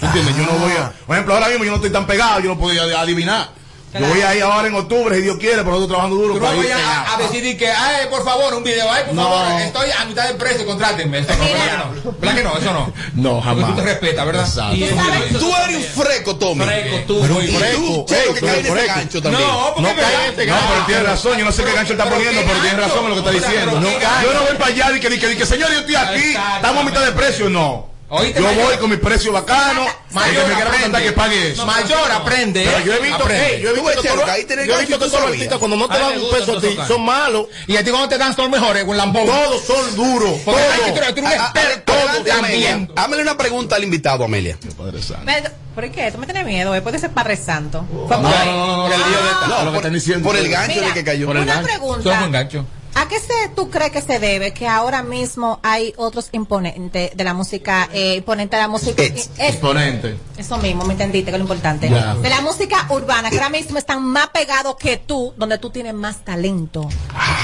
¿Entiendes? Yo no voy a. Por ejemplo, ahora mismo yo no estoy tan pegado, yo no podía adivinar. Yo voy a ir ahora en octubre, si Dios quiere, pero nosotros trabajando duro no para ir vayas a, a decidir que, ay, por favor, un video, ay, por No. favor, estoy a mitad de precio, contrátenme. Eso no, ¿verdad que no? ¿Verdad que no? Eso no. No, Porque jamás. tú te respetas, ¿verdad? Exacto. Y Tú eres un freco, Tommy. Freco, tú, Pero un freco. tú, que cae en ese gancho también. No, porque No cae este No, pero tiene razón, yo no sé qué gancho está poniendo, pero tiene razón en lo que está diciendo. Yo no voy para allá y que, que, señor, yo estoy aquí, estamos a mitad de precio, no. Oíste, Yo mayor. voy con mi precio bacano, Mayor, el que me quiera aprende. contratar que pague eso. Mayor, aprende. Pero yo he visto, Aprende. ey, yo he Tú visto que ahí tiene yo he visto que tú todos los artistas cuando no te dan un peso a ti son malos. Y a ti cuando te dan son mejores, un lambón. Todos son duros. Todos. tú eres experto también. Hámele una pregunta al invitado, Amelia. Padre santo. ¿Por qué? ¿Tú me tienes miedo? eh? Puede ser Padre Santo. No, por no, no, no, por el gancho de que cayó. Por el Una gancho. pregunta. ¿A qué se, tú crees que se debe que ahora mismo hay otros imponentes de la música, eh, imponentes de la música? Ex- es- Exponente. eso mismo, me entendiste, que es lo importante. De la música urbana, que ahora mismo están más pegados que tú, donde tú tienes más talento.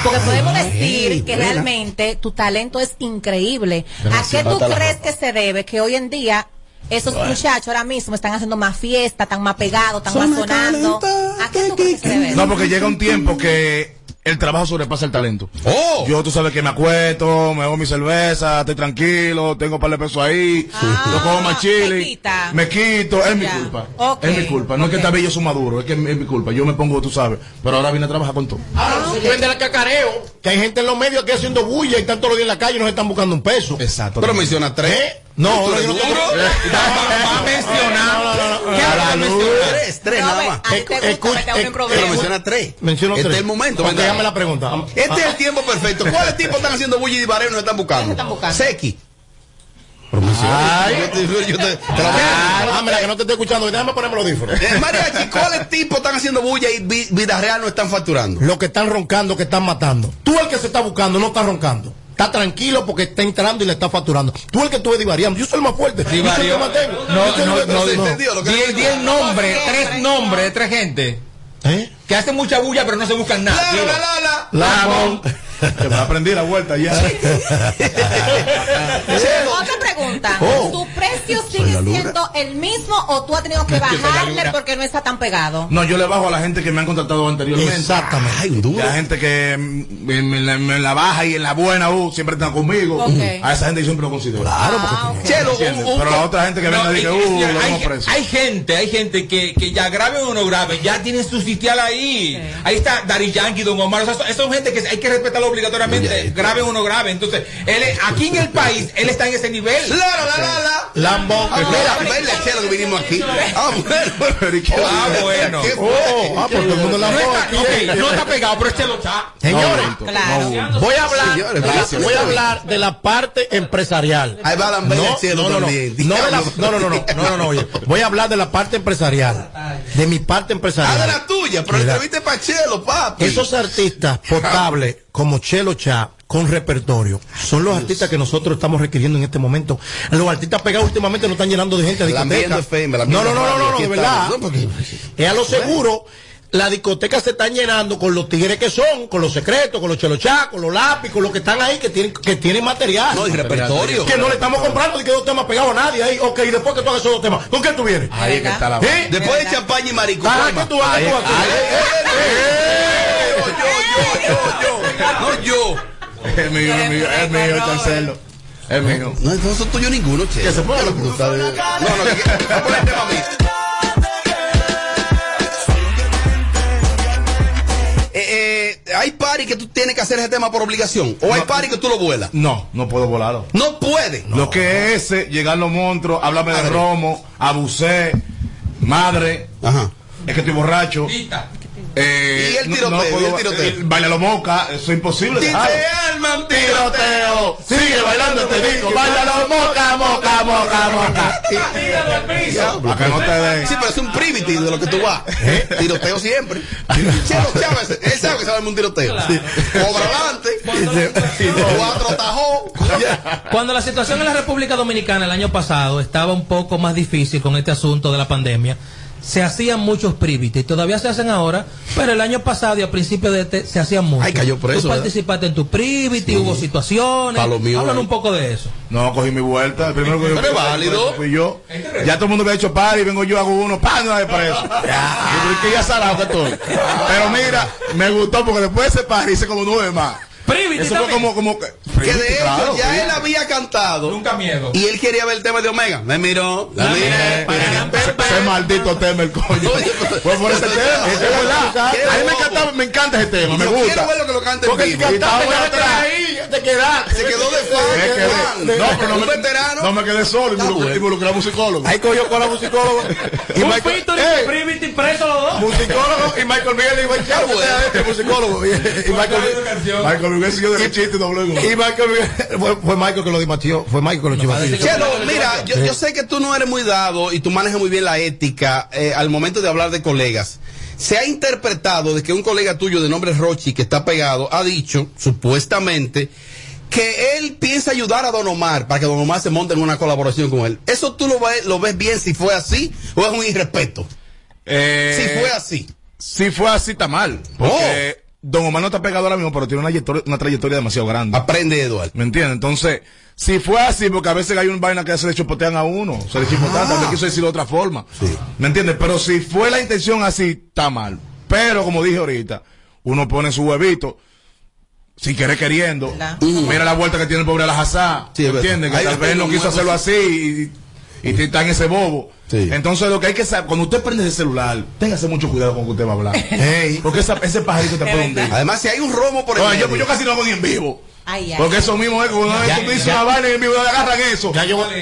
Porque podemos decir que buena. realmente tu talento es increíble. ¿A qué tú crees que se debe que hoy en día esos muchachos ahora mismo están haciendo más fiesta, están más pegados, están más sonando? ¿A qué tú crees que se debe? No, porque llega un tiempo que el trabajo sobrepasa el talento. Oh. Yo, tú sabes que me acuesto, me hago mi cerveza, estoy tranquilo, tengo un par de pesos ahí, yo como más chile, me quito, es mi culpa. Es mi culpa. No es que esta bello su maduro, es que es mi culpa. Yo me pongo, tú sabes, pero ahora vine a trabajar con todo. Ahora no se vende el cacareo, que hay gente en los medios que haciendo bulla y están todos los días en la calle y nos están buscando un peso. Exacto. Pero menciona tres. No, ¿Tú no, yo no tengo- Va a mencionar. Tres, tres nada más. eh. Pero menciona tres. Menciono este tres. es el momento. Déjame la pregunta. Este es el tiempo perfecto. ¿Cuáles tipos están haciendo bulla y barrio y nos están buscando? Seki. Ay. Yo te- yo te- te Ah, mira, que no te estoy escuchando. Déjame ponerme los audífonos. Eh, Mariachi, ¿cuáles tipos están haciendo bulla y vi- vida real no están facturando? Los que están roncando, que están matando. Tú el que se está buscando, no está roncando. Está tranquilo porque está entrando y le está facturando. Tú el que estuve divariando. Yo soy el más fuerte. Yo soy el que Divario. más tengo. No, Yo no, no, ¿Se no. Diez, nombres, tres nombres de tres gente ¿Eh? que hacen mucha bulla pero no se buscan nada. La, la, la, la. Que me aprendí la vuelta ya. Otra pregunta. Oh. ¿Tu precio sigue siendo el mismo o tú has tenido que bajarle porque no está tan pegado? No, yo le bajo a la gente que me han contratado anteriormente. Exactamente. Ay, duro. La gente que en, en la, la baja y en la buena uh, siempre están conmigo. Ok. A esa gente yo siempre lo considero. Claro, Ah, porque. Chelo, ¿Entiendes? un- un- Pero la otra gente que No, venga y dice, uh, lo hay, damos preso. hay gente, hay gente que, que ya graben o no graben, ya tienen su sitial ahí. Ahí está Dari Yankee, Don Omar. O sea, son- son gente que hay que respetarlo obligatoriamente, graben o no graben. Entonces, él, es- aquí en el país, él está en ese nivel. Claro, la, la, la. Lambón. Ah, Mira, verle a Chelo que vinimos aquí. Ah, bueno. Pero, ¿y qué Ah, bueno. Oh, ah, pues todo el mundo eh. no está pegado, pero este lo está. Señores, Claro. voy a hablar, Señores, de la- gracias. voy a hablar de la parte empresarial. Ahí va la No, no, no, no. No, la- no, no, no, no, no, no, no, oye. Voy a hablar de la parte empresarial. De mi parte Ah, empresarial. de la tuya, pero entreviste para Chelo, papi. Esos artistas potables como Chelo Cha con repertorio son los artistas que nosotros estamos requiriendo en este momento. Los artistas pegados últimamente nos están llenando de gente de. FM, No, no, no, no, no, no, de verdad. No, porque- Es a lo seguro. Las discotecas se están llenando con los tigres que son, con los secretos, con los chelochá, con los lápiz, con los que están ahí, que tienen, que tienen material. No, y repertorio. Que no le estamos comprando ni que dos temas pegados a nadie ahí. Ok, y después que tú hagas esos dos temas, ¿con qué tú vienes? Ahí es que está la ¿Eh? Después de champaña y. ¿qué tú Eh, Yo, yo, yo, yo. No, yo. Es mío, es mío, es mío, Chancelo. Es mío. No, no son tuyos ninguno, che. Que se ponga lo que tú sabes. No, no, que- a mí. Eh, eh, hay party que tú tienes que hacer ese tema por obligación. O hay party que tú lo vuelas. No, no puedo volarlo. No puede. Lo que es ese, llegar los monstruos, háblame de romo, abusé, madre, Ajá. es que estoy borracho. Eh, Y el tiroteo, y el tiroteo. baila lo moca, eso es imposible. Te arman tiroteo, sigue bailando este disco, bailalo moca, moca, moca, moca. Para que no te den. Sí, pero es un primitive de lo que tú vas. Tiroteo siempre. Chelo Chávez, él sabe que se va un tiroteo. Cobra adelante. Cuatro tajos. Cuando la situación en la República Dominicana el año pasado estaba un poco más difícil con este asunto de la pandemia, se hacían muchos privites y todavía se hacen ahora, pero el año pasado y a principios de este se hacían muchos. Ay, cayó preso, Tú ¿verdad? participaste en tu privity, hubo situaciones. Mío, Hablan un poco de eso. No, cogí mi vuelta. El primero que yo Pero es válido. fui yo. Ya todo el mundo había hecho party, vengo yo, hago uno, ¡pam! No hay preso. Yo creo que ya salado que estoy. Pero mira, me gustó porque después de ese party hice como nueve más. Privity Eso fue también. como, como que. Que de hecho Claro, ya él había cantado. Nunca miedo. Y él quería ver el tema de Omega. Me miró. La miré. Ese maldito tema, el coño. Fue por ese tema. Es verdad. A mí me encanta, me encanta ese tema, me quiero gusta. que lo Porque si cantaste, atrás. ahí, te quedaste. Se quedó de Me fan. no, pero no un me, veterano. no me quedé solo, involucré, involucré a musicólogo. Ahí cogió con la musicólogo. Y Un Michael, de Privity preso los dos. musicólogo y Michael Miguel le dijo, "Ya, usted es este musicólogo. Y, y Michael, Michael Miguel siguió de los chistes y dobló y Michael Miguel- fue, fue Michael que lo dimatió. Fue Michael que lo chivatió. Chelo, mira, yo, yo sé que tú no eres muy dado y tú manejas muy bien la ética eh, al momento de hablar de colegas. Se ha interpretado de que un colega tuyo de nombre Rochi, que está pegado, ha dicho, supuestamente, que él piensa ayudar a Don Omar para que Don Omar se monte en una colaboración con él. ¿Eso tú lo, ves- lo ves bien si fue así o es un irrespeto? Eh, Si fue así. Si fue así, está mal. Porque Don Omar no está pegado ahora mismo, pero tiene una trayectoria, una trayectoria demasiado grande. Aprende, Eduardo. ¿Me entiendes? Entonces, si fue así, porque a veces hay una vaina que se le chipotean a uno, se le chipotean, también quiso decirlo de otra forma. ¿Me entiendes? Pero si fue la intención así, está mal. Pero, como dije ahorita, uno pone su huevito, si quiere queriendo. Mira la vuelta que tiene el pobre Alajazá. Sí, es ¿Me verdad. entiendes? Que tal vez no quiso hacerlo sí. así y, y está en ese bobo. Entonces, lo que hay que saber, cuando usted prende ese celular, téngase mucho cuidado con lo que usted va a hablar. Porque esa- ese pajarito te puede hundir. Además, si hay un romo por el yo, yo casi no hago ni en vivo. Ay, ay. Porque eso mismo es cuando Ya, tú dices ya. una vaina en vivo, agarran eso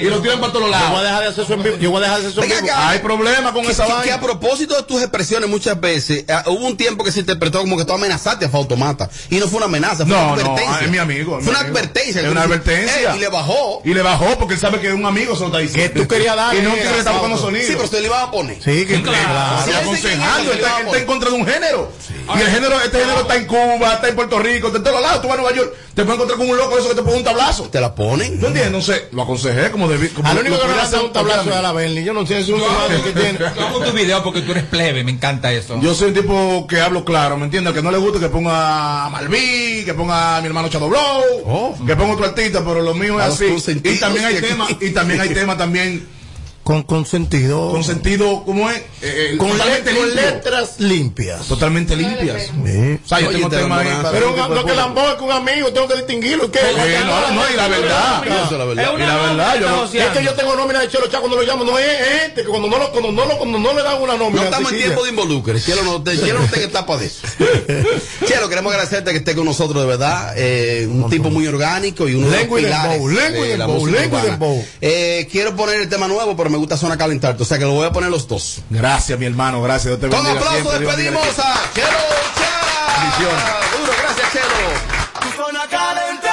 y lo tiran para todos Yo voy a lados. dejar de hacer eso en vivo. Yo voy a dejar de hacer eso en Venga vivo. acá. Hay problemas con Que- esa que- vaina. Que a propósito de tus expresiones muchas veces, eh, hubo un tiempo que se interpretó como que tú amenazaste a Fautomata. Y no fue una amenaza, fue No, una no, advertencia. es mi amigo. es Fue mi una amigo. advertencia. Es una advertencia. Y le bajó. Y le bajó porque él sabe que un amigo se lo está diciendo. Que tú querías darle Y no quiere a estar buscando sonido. Sí, pero usted le iba a poner. Sí, que Claro, Sí, aconsejando, que está, está en contra de un género. Y el género, este género está en Cuba, está en Puerto Rico, está en todos lados. Tú vas a Nueva York, te encontrar con un loco eso que te pone un tablazo. Te la ponen. ¿Tú entiendes? Entonces, lo aconsejé como debí. Como Al único que no le dado un tablazo es a la Bernie. Yo no sé si es un madre que tiene. Yo hago tu video porque tú eres plebe, me encanta eso. Yo soy un tipo que hablo claro, ¿me entiendes? Que no le gusta que ponga a Malví, que ponga a mi hermano Chado Blow, que ponga otro artista, pero lo mío es así. Y también hay temas, y también hay temas también Con, con sentido. con sentido, ¿cómo es? Eh, eh, con, con limpio. letras limpias. Totalmente limpias. Sí. O sea, yo Oye, tengo ahí. Pero un, no que. Lambo es con un amigo, tengo que distinguirlo. ¿Qué? Sí, no, no, y la verdad. Es la verdad. Es Y una la nómina verdad, que yo está no- Es que yo tengo nómina de Chelo Chá cuando lo llamo, no es, gente que cuando no, lo, cuando, no lo, cuando no le dan una nómina. No estamos en tiempo de involucre. Cielo no, te, Cielo no está de eso. Cielo, queremos agradecerte que esté con nosotros, de verdad. Eh, un tipo muy orgánico y uno de los pilares lengua y. Eh, quiero poner el tema nuevo, pero me gusta zona calentarte. O sea que lo voy a poner los dos. Gracias, mi hermano, gracias. Dios te Con aplauso siempre, Dios despedimos a Chelo Chá. Bendiciones. Duro, gracias, Chelo. Se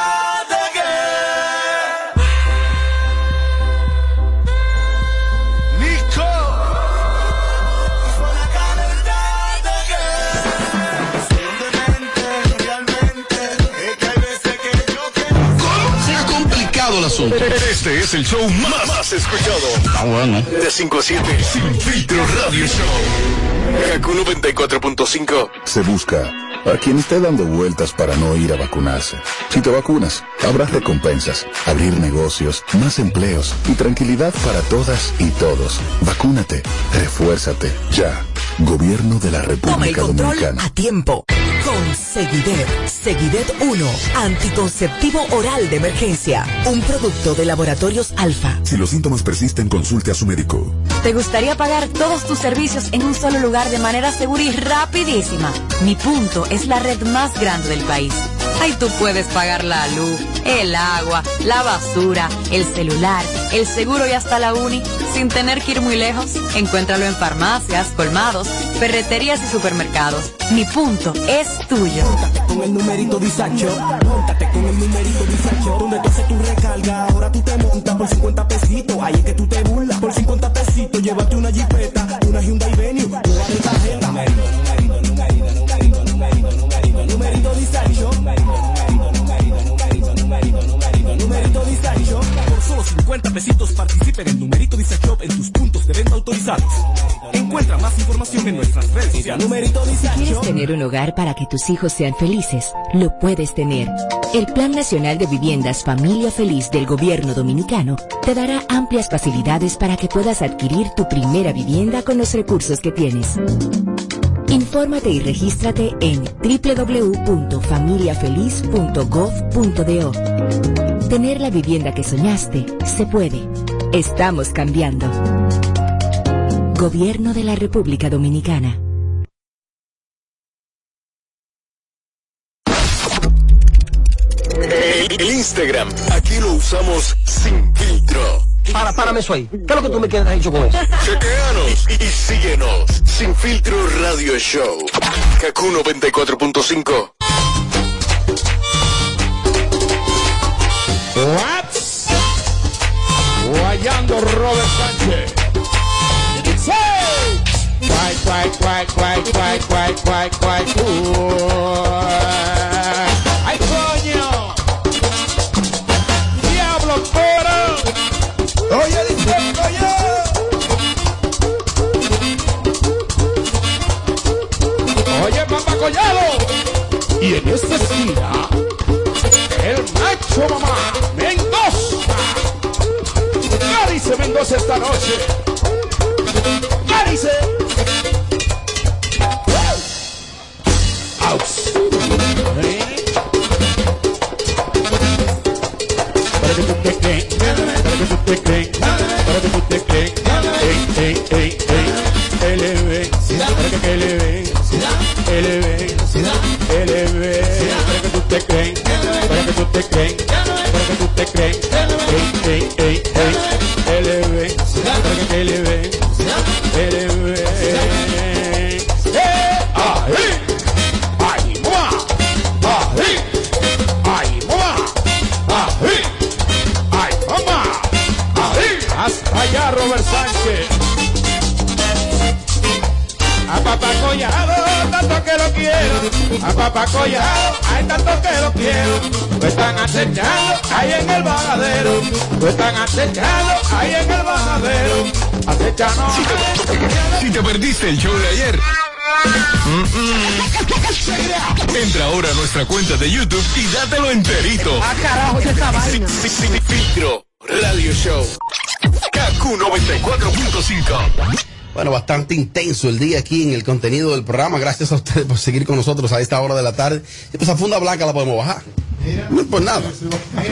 Este es el show más, más escuchado. Ah, bueno. De 5 a 7. Sin filtro radio show. Kaku 94.5. Se busca a quien esté dando vueltas para no ir a vacunarse. Si te vacunas, habrá recompensas, abrir negocios, más empleos y tranquilidad para todas y todos. Vacúnate, refuérzate, ya. Gobierno de la Toma el República control Dominicana. a tiempo. Con Seguidet. Seguidet 1. Anticonceptivo oral de emergencia. Un producto de laboratorios Alfa. Si los síntomas persisten, consulte a su médico. ¿Te gustaría pagar todos tus servicios en un solo lugar de manera segura y rapidísima? Mi punto es la red más grande del país. Ahí tú puedes pagar la luz, el agua, la basura, el celular, el seguro y hasta la uni sin tener que ir muy lejos. Encuéntralo en farmacias, colmados, ferreterías y supermercados. Mi punto es tuyo. Con el numerito disacho, montate con el numerito disacho. Donde tú haces tu recarga, ahora tú te montas por 50 pesitos. Ahí es que tú te burlas. Por 50 pesitos, llévate una jipeta, una Hyundai Venue, nueva de tarjeta. Solo 50 pesitos participa en el numerito disacho en tus puntos de venta autorizados. Encuentra más información en nuestras redes sociales. Numerito Si quieres tener un hogar para que tus hijos sean felices, lo puedes tener. El Plan Nacional de Viviendas Familia Feliz del Gobierno Dominicano te dará amplias facilidades para que puedas adquirir tu primera vivienda con los recursos que tienes. Infórmate y regístrate en www.familiafeliz.gov.do. Tener la vivienda que soñaste se puede. Estamos cambiando. Gobierno de la República Dominicana. El, el Instagram, aquí lo usamos sin filtro. Para, párame eso ahí. ¿Qué es lo que tú me quieres dicho con eso? Chequeanos y, y síguenos. Sin filtro radio show. Kaku 94.5. What's Guayando Robert Sánchez. ¡Ay, coño! ¡Diablo, coro! ¡Oye, dice, Oye, papá Collado. Y en esta esquina, el macho mamá, Mendoza. ¿Qué dice Mendoza esta noche? ¿Qué dice? Para Lo están acechando ahí en el vagadero. Acechando. Si te perdiste el show de ayer. Entra ahora a nuestra cuenta de YouTube y dátelo enterito. Ah, carajo, ¿y esa vaina? Sin, sin- sin filtro radio show. Kaku 94.5. Bueno, bastante intenso el día aquí en el contenido del programa. Gracias a ustedes por seguir con nosotros a esta hora de la tarde. Esa funda blanca la podemos bajar. No es por nada.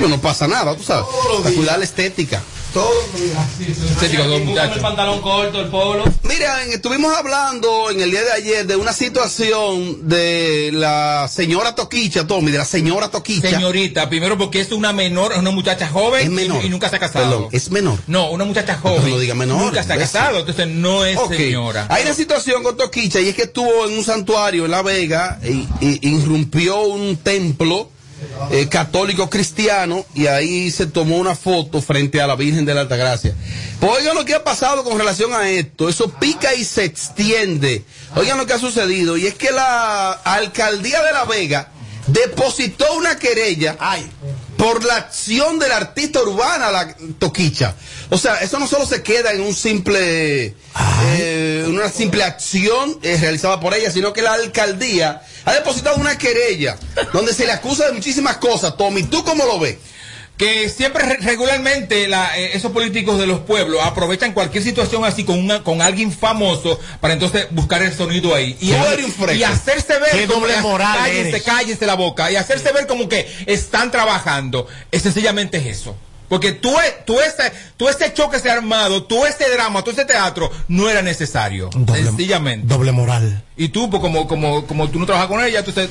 No, no pasa nada, tú sabes. Para cuidar la estética. Estética, dos Con el muchachos. pantalón corto, el polo. Mira, estuvimos hablando en el día de ayer de una situación de la señora Toquicha, Tommy, de la señora Toquicha. Señorita, primero porque es una menor, es una muchacha joven Es menor. Y, y nunca se ha casado. Perdón, es menor. No, una muchacha joven. No diga menor, Nunca se ha casado, entonces no es Ok. señora. Hay una situación con Toquicha y es que estuvo en un santuario en La Vega y, y irrumpió un templo eh, católico cristiano y ahí se tomó una foto frente a la Virgen de la Altagracia. Pues oigan lo que ha pasado con relación a esto. Eso pica y se extiende. Oigan lo que ha sucedido y es que la alcaldía de La Vega depositó una querella por la acción del artista urbana, la Toquicha. O sea, eso no solo se queda en un simple, eh, una simple acción eh, realizada por ella, sino que la alcaldía ha depositado una querella donde se le acusa de muchísimas cosas. Tommy, ¿tú cómo lo ves? que siempre re- regularmente la- eh, esos políticos de los pueblos aprovechan cualquier situación así con una, con alguien famoso para entonces buscar el sonido ahí y, y hacerse ver Qué doble como- moral cállense, eres. cállense la boca y hacerse ver como que están trabajando es sencillamente es eso porque tú, e- tú ese, tú ese choque ese armado, tú ese drama, tú ese teatro, no era necesario. sencillamente. Doble moral. Y tú, pues como, como, como tú no trabajas con ella, tú, te,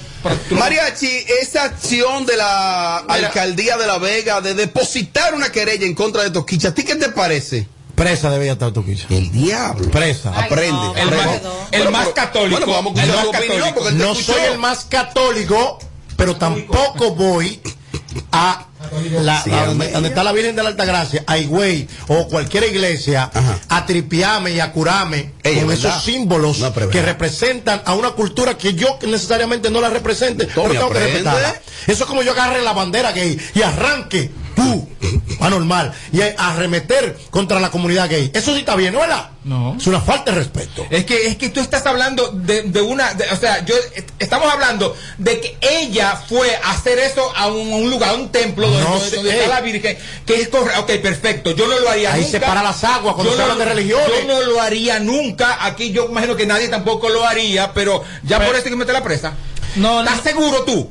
tú Mariachi, esa acción de la alcaldía de La Vega de depositar una querella en contra de Toquicha, ¿a ti qué te parece? Presa debía estar Toquicha. El diablo. Presa. Aprende. el más, el más católico. Bueno, pues vamos a el más opinión, católico. No escuchó. soy el más católico, pero tampoco voy a la, Sí, a donde, está la Virgen de la Altagracia, a Higüey o cualquier iglesia, a tripiarme y a curarme Ey, con es esos símbolos No, que representan a una cultura que yo necesariamente no la represente, pero tengo que respetarla. Eso es como yo agarre la bandera gay y arranque, tú, anormal, y arremeter contra la comunidad gay. Eso sí está bien, ¿no es verdad? No. Es una falta de respeto. Es que, es que tú estás hablando de, de una, de- o sea, yo est- estamos hablando de que ella fue a hacer eso a un, a un lugar, a un templo donde, No donde- sé, donde ey. está la Virgen, que es correcto, ok, perfecto, yo no lo haría Ahí nunca. se para las aguas cuando Yo se hablan de religiones. Yo no lo haría nunca, aquí yo imagino que nadie tampoco lo haría, pero ya por eso hay que meter la presa. No, ¿Estás seguro tú?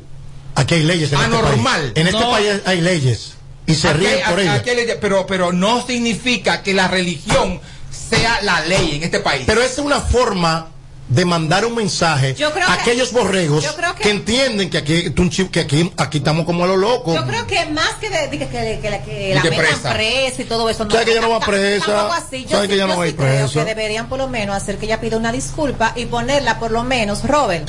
Aquí hay leyes en Anormal. este país. En este No. país hay leyes. Y se hay- por leyes, pero, pero no significa que la religión sea la ley en este país. Pero esa es una forma de mandar un mensaje Yo creo a que- aquellos borregos yo creo que, que- entienden que aquí, tú un chip- que aquí, aquí estamos como a lo loco. Yo creo que más que de, que, que, que la- que la que metan presa. presa. y todo eso. ¿Sabe que ella no va presa? Tampoco así. Yo ¿Sabe sí, que ella no va a sí ir creo presa? que deberían por lo menos hacer que ella pida una disculpa y ponerla por lo menos, Robert.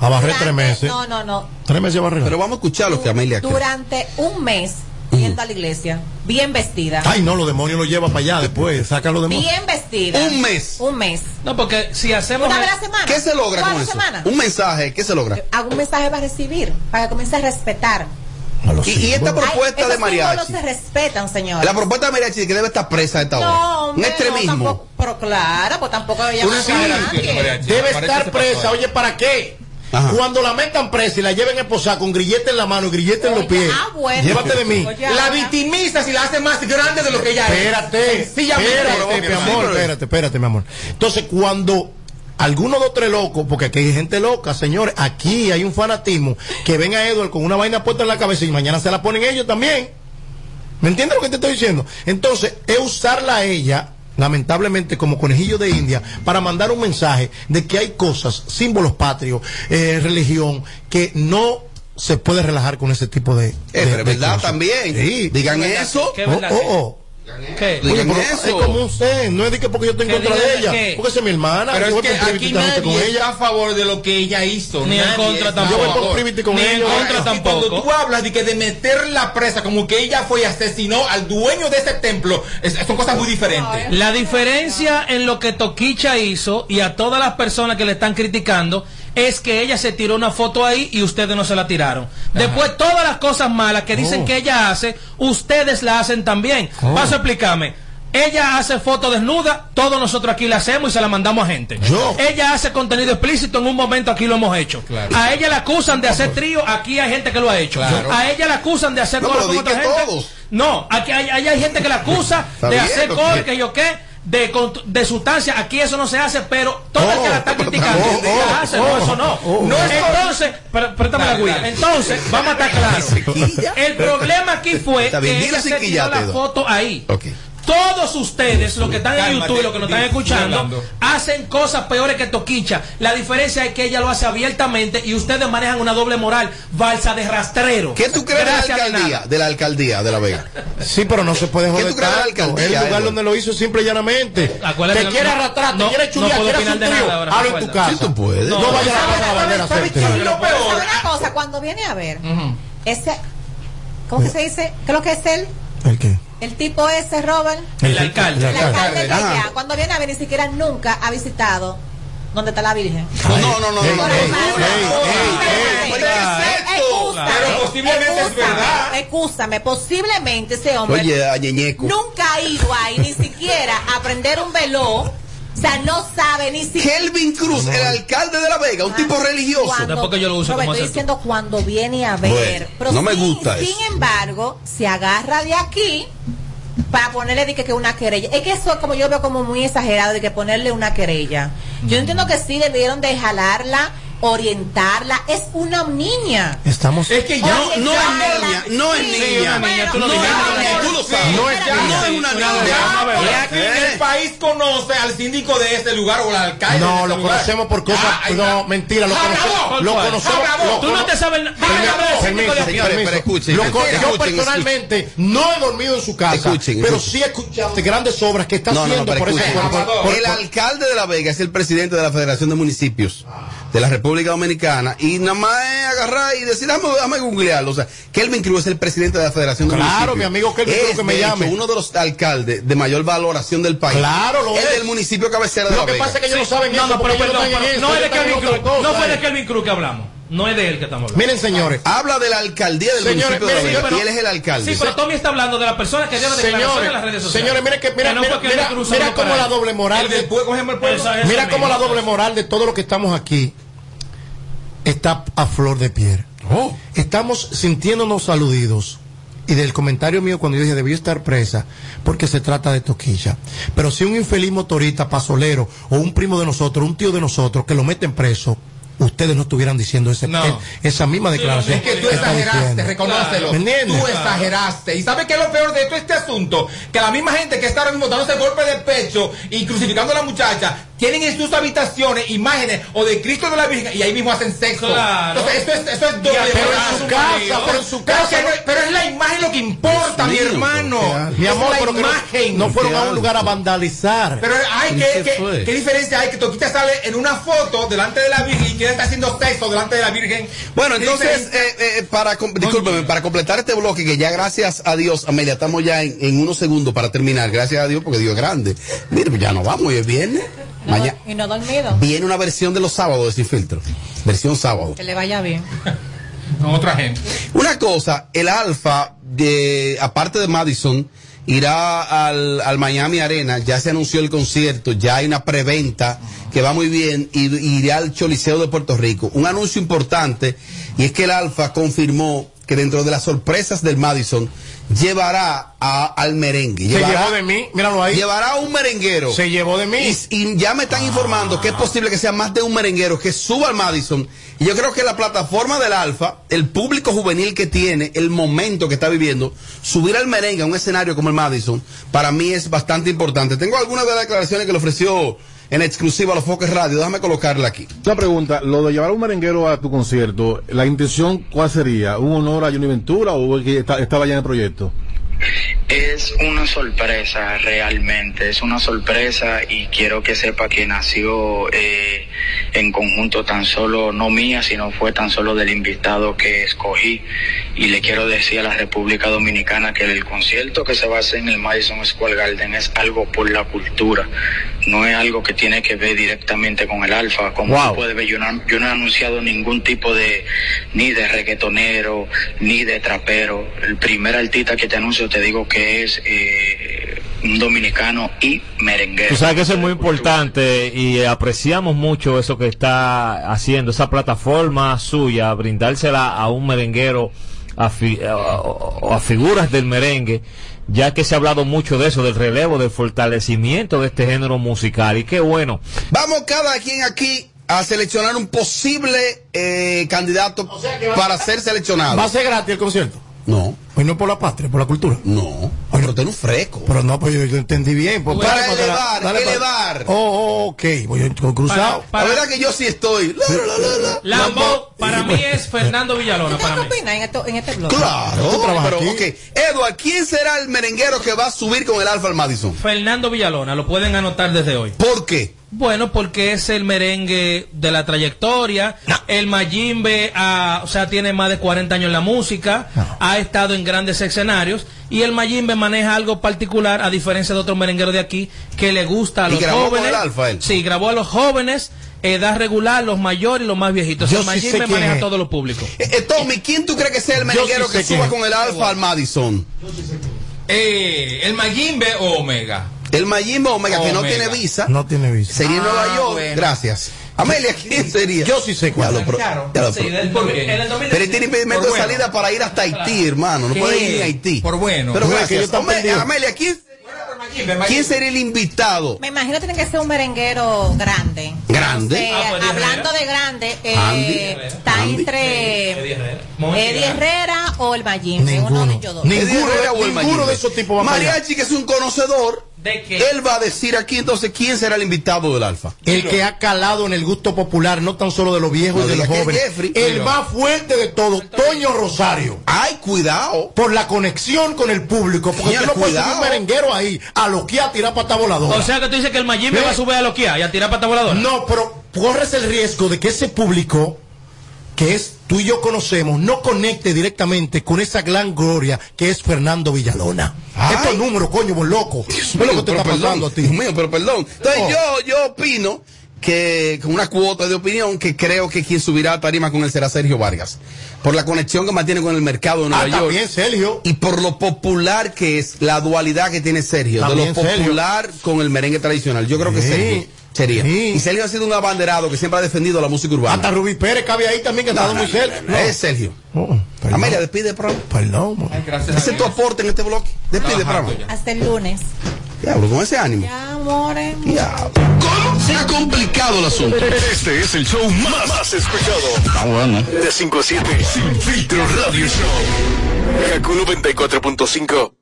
A barrer tres meses. No, no, no. Tres meses a barrer. Pero vamos a escuchar lo que Amelia cree. Durante un mes yendo a la iglesia, bien vestida. Ay, no, los demonios lo llevan para allá después. Sacan los demonios. Bien vestida. Un mes. Un mes. No, porque si hacemos. Una vez a la semana. ¿Qué se logra con eso? semanas. Un mensaje, ¿qué se logra? Algún mensaje va a recibir para que comience a respetar. Y, y esta propuesta Ay, de mariachi. símbolos se respetan, señor. La propuesta de mariachi de que debe estar presa a esta hora. No, Un hombre, no, extremismo. tampoco, pero claro, pues tampoco ella Una va a exageración, Debe estar presa, oye, ¿para qué? Cuando la metan presa y la lleven esposada con grillete en la mano y grillete en los pies, ah, bueno. llévate de mí. Oye, La victimiza si la hace más grande de lo que ella Espérate, es. Sencillamente. espérate, mi amor, espérate, espérate, mi amor. Entonces, cuando alguno de tres locos, porque aquí hay gente loca, señores, aquí hay un fanatismo, que ven a Edward con una vaina puesta en la cabeza y mañana se la ponen ellos también. ¿Me entiendes lo que te estoy diciendo? Entonces, es usarla a ella, lamentablemente, como conejillo de India, para mandar un mensaje de que hay cosas, símbolos patrios, eh, religión, que no se puede relajar con ese tipo de. Eh, es verdad también. Digan eso. Oh, oh, oh. ¿Qué? Oye, pero eso. es como zen, no es de que porque yo estoy en contra de ella, que- porque es mi hermana, Pero yo es voy que aquí privitamente con nadie ella. está a favor de lo que ella hizo. Ni en Nadie contra tampoco. Yo voy por favor. privity con Ni en ella. contra Contra tampoco. tampoco. Cuando tú hablas de que de meter la presa como que ella fue y asesinó al dueño de ese templo, es- son cosas muy diferentes. La diferencia en lo que Toquicha hizo y a todas las personas que le están criticando es que ella se tiró una foto ahí y ustedes no se la tiraron. Después todas las cosas malas que dicen Oh. que ella hace, ustedes la hacen también. Oh. Paso a explicarme. Ella hace foto desnuda, todos nosotros aquí la hacemos y se la mandamos a gente. Yo. Ella hace contenido explícito, en un momento aquí lo hemos hecho. Claro. A ella la acusan de hacer trío, aquí hay gente que lo ha hecho. Claro. A ella la acusan de hacer No, con otra gente. todos. No, aquí hay, hay gente que la acusa de hacer que- que yo qué, de, de sustancia. Aquí eso no se hace, pero todo el que la está Oh, criticando oh, la oh, hace. oh, no, eso no. oh, no oh. entonces, pero, préstame la guía. Entonces, vamos a estar claros. El problema aquí fue Está que ella se tiró la foto ahí. Ok. Todos ustedes, los que están en YouTube y los que nos están escuchando, hacen cosas peores que Toquicha. La diferencia es que ella lo hace abiertamente y ustedes manejan una doble moral, balsa de rastrero. ¿Qué tú crees de la de alcaldía? De la alcaldía de La Vega. Sí, pero no se puede ¿Qué joder tú crees de la alcaldía, El lugar Edward? donde lo hizo simple y llanamente. Acuérdate te quiere no- arrastrar, no- te quiere no chulear, puedo quiere hacer de un ahora, Habla en tu casa. Sí, tú puedes. No, No, vaya a la ¿Sabe- casa a la bandera a sabe- hacerte. sabe- Y lo peor, una cosa, cuando viene a ver, ese, ¿cómo que se dice? ¿Qué es lo que es él? ¿El qué? El tipo ese, Robert, El alcalde. El el alcalde de Ajá. allá, cuando viene a ver, ni siquiera nunca ha visitado donde está la Virgen. No, no, no, no, Pero posiblemente es verdad. Excúsame, posiblemente ese hombre Oye, a Ñeñeco. nunca ha ido ahí ni siquiera a aprender un veló. O sea, no sabe ni siquiera. Kelvin Cruz, el alcalde de La Vega, un tipo religioso. Cuando- Después que yo lo uso Robert, como estoy diciendo cuando viene a ver. Bueno, pero no me sin- gusta Sin eso. embargo, se agarra de aquí para ponerle de que, que una querella. Es que eso como yo veo como muy exagerado de que ponerle una querella. Yo entiendo que sí debieron de jalarla, orientarla. Es una niña. Estamos. Es que ya No, no es niña, no es Sí, niña. tú lo No dijiste, es tú lo niña, sabes. No es No una Ya, niña. y aquí el país conoce al síndico de ese lugar o al alcalde. de No, ese lo lugar. conocemos por cosas. No, mentira, lo conocemos. Tú no te sabes. Escuchen, yo personalmente no he dormido en su casa, Escuchen, pero sí he escuchado de grandes obras que está No, no, no, haciendo por- El alcalde de La Vega es el presidente de la Federación de Municipios de la República Dominicana y nada más es agarrar y decir, dame, dame googlearlo. O sea, Kelvin Cruz es el presidente de la Federación de Claro, mi amigo Kelvin Cruz, Es, que me de hecho, llame. uno de los alcaldes de mayor valoración del país. Claro, lo es. es. del municipio cabecera de Lo La que Vega. pasa es que ellos no saben No, eso, no, pero no es de Kelvin Cruz. No fue de. Kelvin Cruz que hablamos. No es de él que estamos hablando. Miren, señores. Habla de la alcaldía del Señores, municipio de La miren, Vega pero- y él es el alcalde. Sí, pero Tommy está hablando de la persona que dio la declaración en las redes Señores, sociales. señores, miren que mira, no mira, mira, Cruz mira cómo la doble moral El de- del pueblo, cógeme el pueblo. Esa- esa Mira cómo la doble moral de todo lo que estamos aquí está a flor de piel. Oh. Estamos sintiéndonos aludidos. Y del comentario mío cuando yo dije debió estar presa, porque se trata de toquilla. Pero si un infeliz motorista, pasolero, o un primo de nosotros, un tío de nosotros, que lo meten preso, ustedes no estuvieran diciendo ese, No. eh, esa misma declaración. Es que tú exageraste, reconócelo. Tú exageraste. ¿Y sabes qué es lo peor de todo este asunto? Que la misma gente que está ahora mismo dándose golpe de pecho y crucificando a la muchacha tienen en sus habitaciones imágenes o de Cristo de la Virgen y ahí mismo hacen sexo. Claro. Entonces, esto es, esto es doble pero en moral, su casa, pero en su casa que no- pero es la imagen lo que importa, mi hermano. Mi amor, es la pero que no- imagen. no fueron a un lugar a vandalizar. Pero ay, ¿Qué ¿qué, diferencia hay que Toquita sale en una foto delante de la Virgen y quiere estar haciendo sexo delante de la Virgen? Bueno, ¿Qué entonces, eh, eh, para, discúlpeme, para completar este bloque, que ya gracias a Dios, Amelia, estamos ya en, en unos segundos para terminar, gracias a Dios, porque Dios es grande. Mire, pues ya nos vamos, hoy es viernes. No, Mañana y no dormido. viene una versión de los sábados de Sin Filtro. Versión sábado. Que le vaya bien. Otra gente. Una cosa, el Alfa, de, aparte de Madison, irá al, al Miami Arena, ya se anunció el concierto, ya hay una preventa que va muy bien, y irá al Choliseo de Puerto Rico. Un anuncio importante, y es que el Alfa confirmó que dentro de las sorpresas del Madison, llevará a- al merengue. Se Llevará, llevó de mí, míralo ahí. Llevará a un merenguero. Se llevó de mí. Y, y ya me están informando que es posible que sea más de un merenguero que suba al Madison. Y yo creo que la plataforma del Alfa, el público juvenil que tiene, el momento que está viviendo, subir al merengue a un escenario como el Madison, para mí es bastante importante. Tengo algunas de las declaraciones que le ofreció en exclusiva a los Foques Radio. Déjame colocarla aquí. Una pregunta, lo de llevar a un merenguero a tu concierto, ¿la intención cuál sería? ¿Un honor a Johnny Ventura o que está- estaba ya en el proyecto? Es una sorpresa realmente, es una sorpresa y quiero que sepa que nació eh, en conjunto tan solo, no mía, sino fue tan solo del invitado que escogí. Y le quiero decir a la República Dominicana que el concierto que se va a hacer en el Madison Square Garden es algo por la cultura, no es algo que tiene que ver directamente con el alfa. Como Wow. tú puedes ver, yo no, yo no he anunciado ningún tipo de, ni de reggaetonero, ni de trapero. El primer artista que te anuncio te digo que es eh, un dominicano y merenguero. Tú sabes que eso es muy importante y apreciamos mucho eso que está haciendo, esa plataforma suya, brindársela a un merenguero, a, fi- a- a- a figuras del merengue, ya que se ha hablado mucho de eso, del relevo, del fortalecimiento de este género musical. Y qué bueno. Vamos cada quien aquí a seleccionar un posible eh, candidato para ser seleccionado. ¿Va a ser gratis el concierto? No. Pues no por la patria, por la cultura. No. Pero ten un fresco. Pero no, pues yo, yo entendí bien. Pues, Para dale, pues, elevar, dale, pues. elevar. Oh, oh, ok. Voy a- cruzado. Para- La verdad que yo sí estoy. La, la, la, la. Lambo, para mí es Fernando Villalona, para mí. ¿Qué opinas en, esto- en este blog? Claro, pero aquí. ok. Edward, ¿quién será el merenguero que va a subir con el Alfa al Madison? Fernando Villalona, lo pueden anotar desde hoy. ¿Por qué? Bueno, porque es el merengue de la trayectoria. El Mayimbe, ah, o sea, tiene más de 40 años en la música. Ha estado en grandes escenarios. Y el Mayimbe maneja algo particular, a diferencia de otros merengueros de aquí, que le gusta a ¿Y los con jóvenes. el Alfa él? Sí, grabó a los jóvenes, edad regular, los mayores y los más viejitos. Yo sí sé quién maneja es. todos los públicos. Eh, eh, Tommy, ¿quién tú crees que sea el merenguero sí que suba con el Alfa al Madison? Eh, ¿El Mayimbe o Omega? El Mayimbe Omega, que no Omega. tiene visa, No tiene visa. sería en Ah, Nueva York. bueno. Gracias. Amelia, ¿quién sería? Yo sí sé cuál. Ya lo pro- Claro. ya lo Sí, pro- del- ¿Por qué? en el 2017. Pero él tiene impedimento de bueno. salida para ir hasta Haití, hermano. No ¿Qué? puede ir a Haití. Por bueno. Pero gracias. Ome- perdidos. Amelia, ¿quién, quién sería el invitado? Me imagino que tiene que ser un merenguero grande. ¿Grande? Eh, Ah, pues, hablando Herrera. de grande, eh, Andy. está Andy. entre Eddie Herrera. Eddie Herrera o el Mayimbe. Uno de Ninguno. ellos dos. Ninguno, Herrera o el ninguno de esos tipos va. Mariachi, que es un conocedor, ¿De qué? él va a decir aquí entonces quién será el invitado del Alfa. El que ha calado en el gusto popular, no tan solo de los viejos No y de los jóvenes. Jeffrey. el Pero- más fuerte de todos, Toño Rosario. Ay, cuidado. Por la conexión con el público. Porque tú no puedes un merenguero ahí a lo que a tirar pata voladora. O sea que tú dices que el Mayimbe ¿Qué? va a subir a lo que hay y a tirar pata voladora. No, pero corres el riesgo de que ese público, que es tú y yo conocemos, no conecte directamente con esa gran gloria que es Fernando Villalona. Ay. Estos números, coño, vos loco. Dios ¿Qué es lo que te está perdón, pasando a ti? Dios mío, pero perdón. Entonces Oh. yo, yo opino que con una cuota de opinión que creo que quien subirá a tarima con él será Sergio Vargas. Por la conexión que mantiene con el mercado de Nueva Ah, York. también Sergio. Y por lo popular que es, la dualidad que tiene Sergio, de lo Sergio. popular con el merengue tradicional. Yo creo que Sí. Sergio sería. Sí. Y Sergio ha sido un abanderado que siempre ha defendido la música urbana. Hasta Rubí Pérez cabe ahí también, que ha estado muy cerca. No. Es Sergio. Oh, perdón. Amelia, despide, programa. Perdón. mo. Gracias. Ese es tu aporte en este bloque. Despide, programa. ya. Hasta el lunes. Diablo, con ese ánimo. Ya, amores. ¿Cómo? Se ha complicado el asunto. Este es el show más, más escuchado. De 5 a 7. Sin filtro radio show. Kaku 94.5.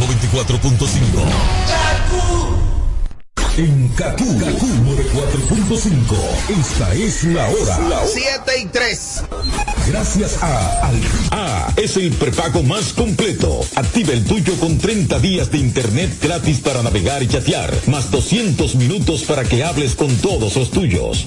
94.5. En Kaku, Kaku 4.5. Esta es la hora. 7 y 3. Gracias a Al A es el prepago más completo. Activa el tuyo con 30 días de internet gratis para navegar y chatear, más 200 minutos para que hables con todos los tuyos.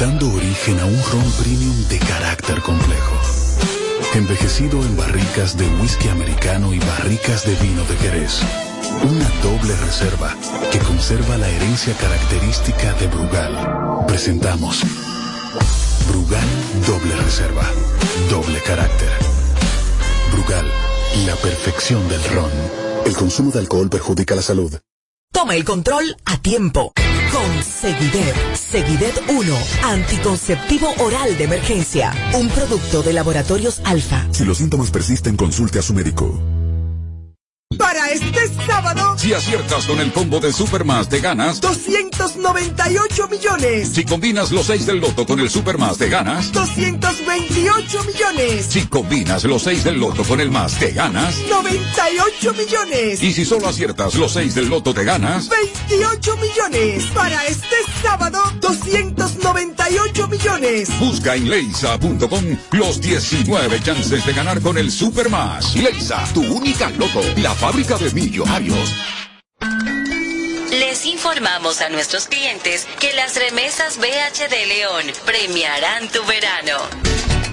dando origen a un ron premium de carácter complejo, envejecido en barricas de whisky americano y barricas de vino de Jerez. Una doble reserva que conserva la herencia característica de Brugal. Presentamos Brugal Doble Reserva, doble carácter. Brugal, la perfección del ron. El consumo de alcohol perjudica la salud. Toma el control a tiempo. Con Seguidet. Seguidet 1. Anticonceptivo oral de emergencia. Un producto de laboratorios alfa. Si los síntomas persisten, consulte a su médico. Para este sábado, Si aciertas con el combo de Supermas, te ganas. 298 millones. Si combinas los 6 del loto con el Supermas, te ganas. 228 millones. Si combinas los 6 del loto con el más, te ganas. 98 millones. Y si solo aciertas los 6 del loto, te ganas. 28 millones. Para este sábado, 298 millones. Busca en leisa.com los 19 chances de ganar con el Supermas. Leisa, tu única loto, la fábrica de millonarios. Les informamos a nuestros clientes que las remesas BH de León premiarán tu verano.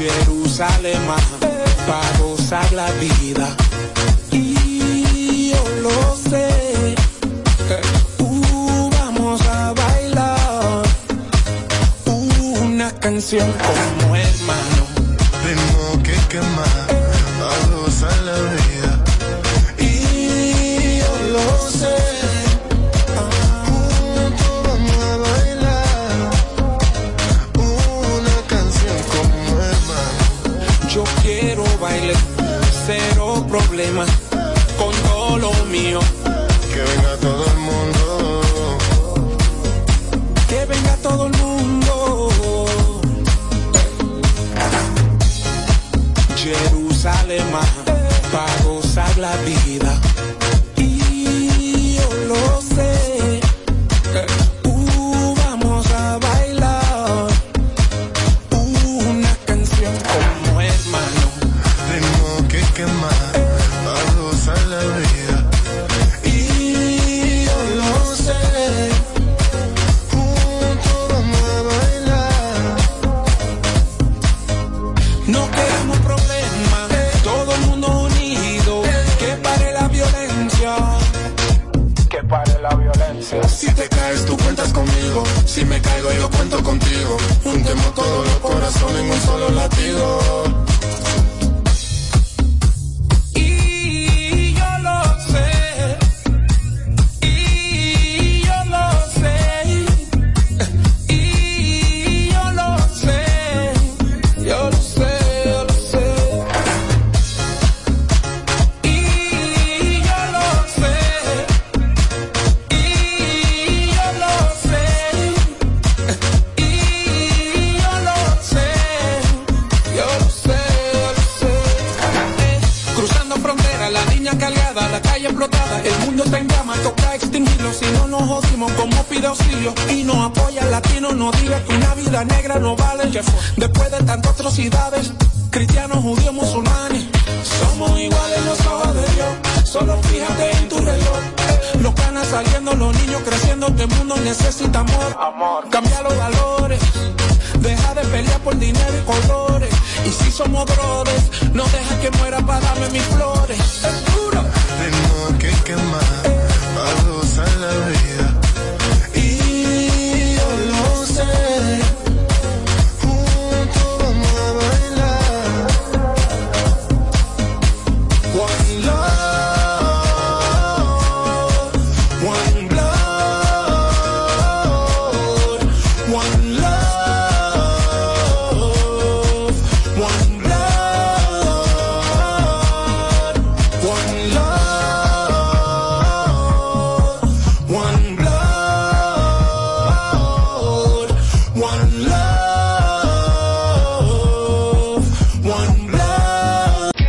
Jerusalén, para gozar la vida. Y yo lo sé. Uh, vamos a bailar una canción como hermano. Problema No queremos problemas, todo el mundo unido. Que pare la violencia. Que pare la violencia. Si te caes, tú cuentas conmigo. Si me caigo, yo cuento contigo. Juntemos todos los corazones en un solo latido.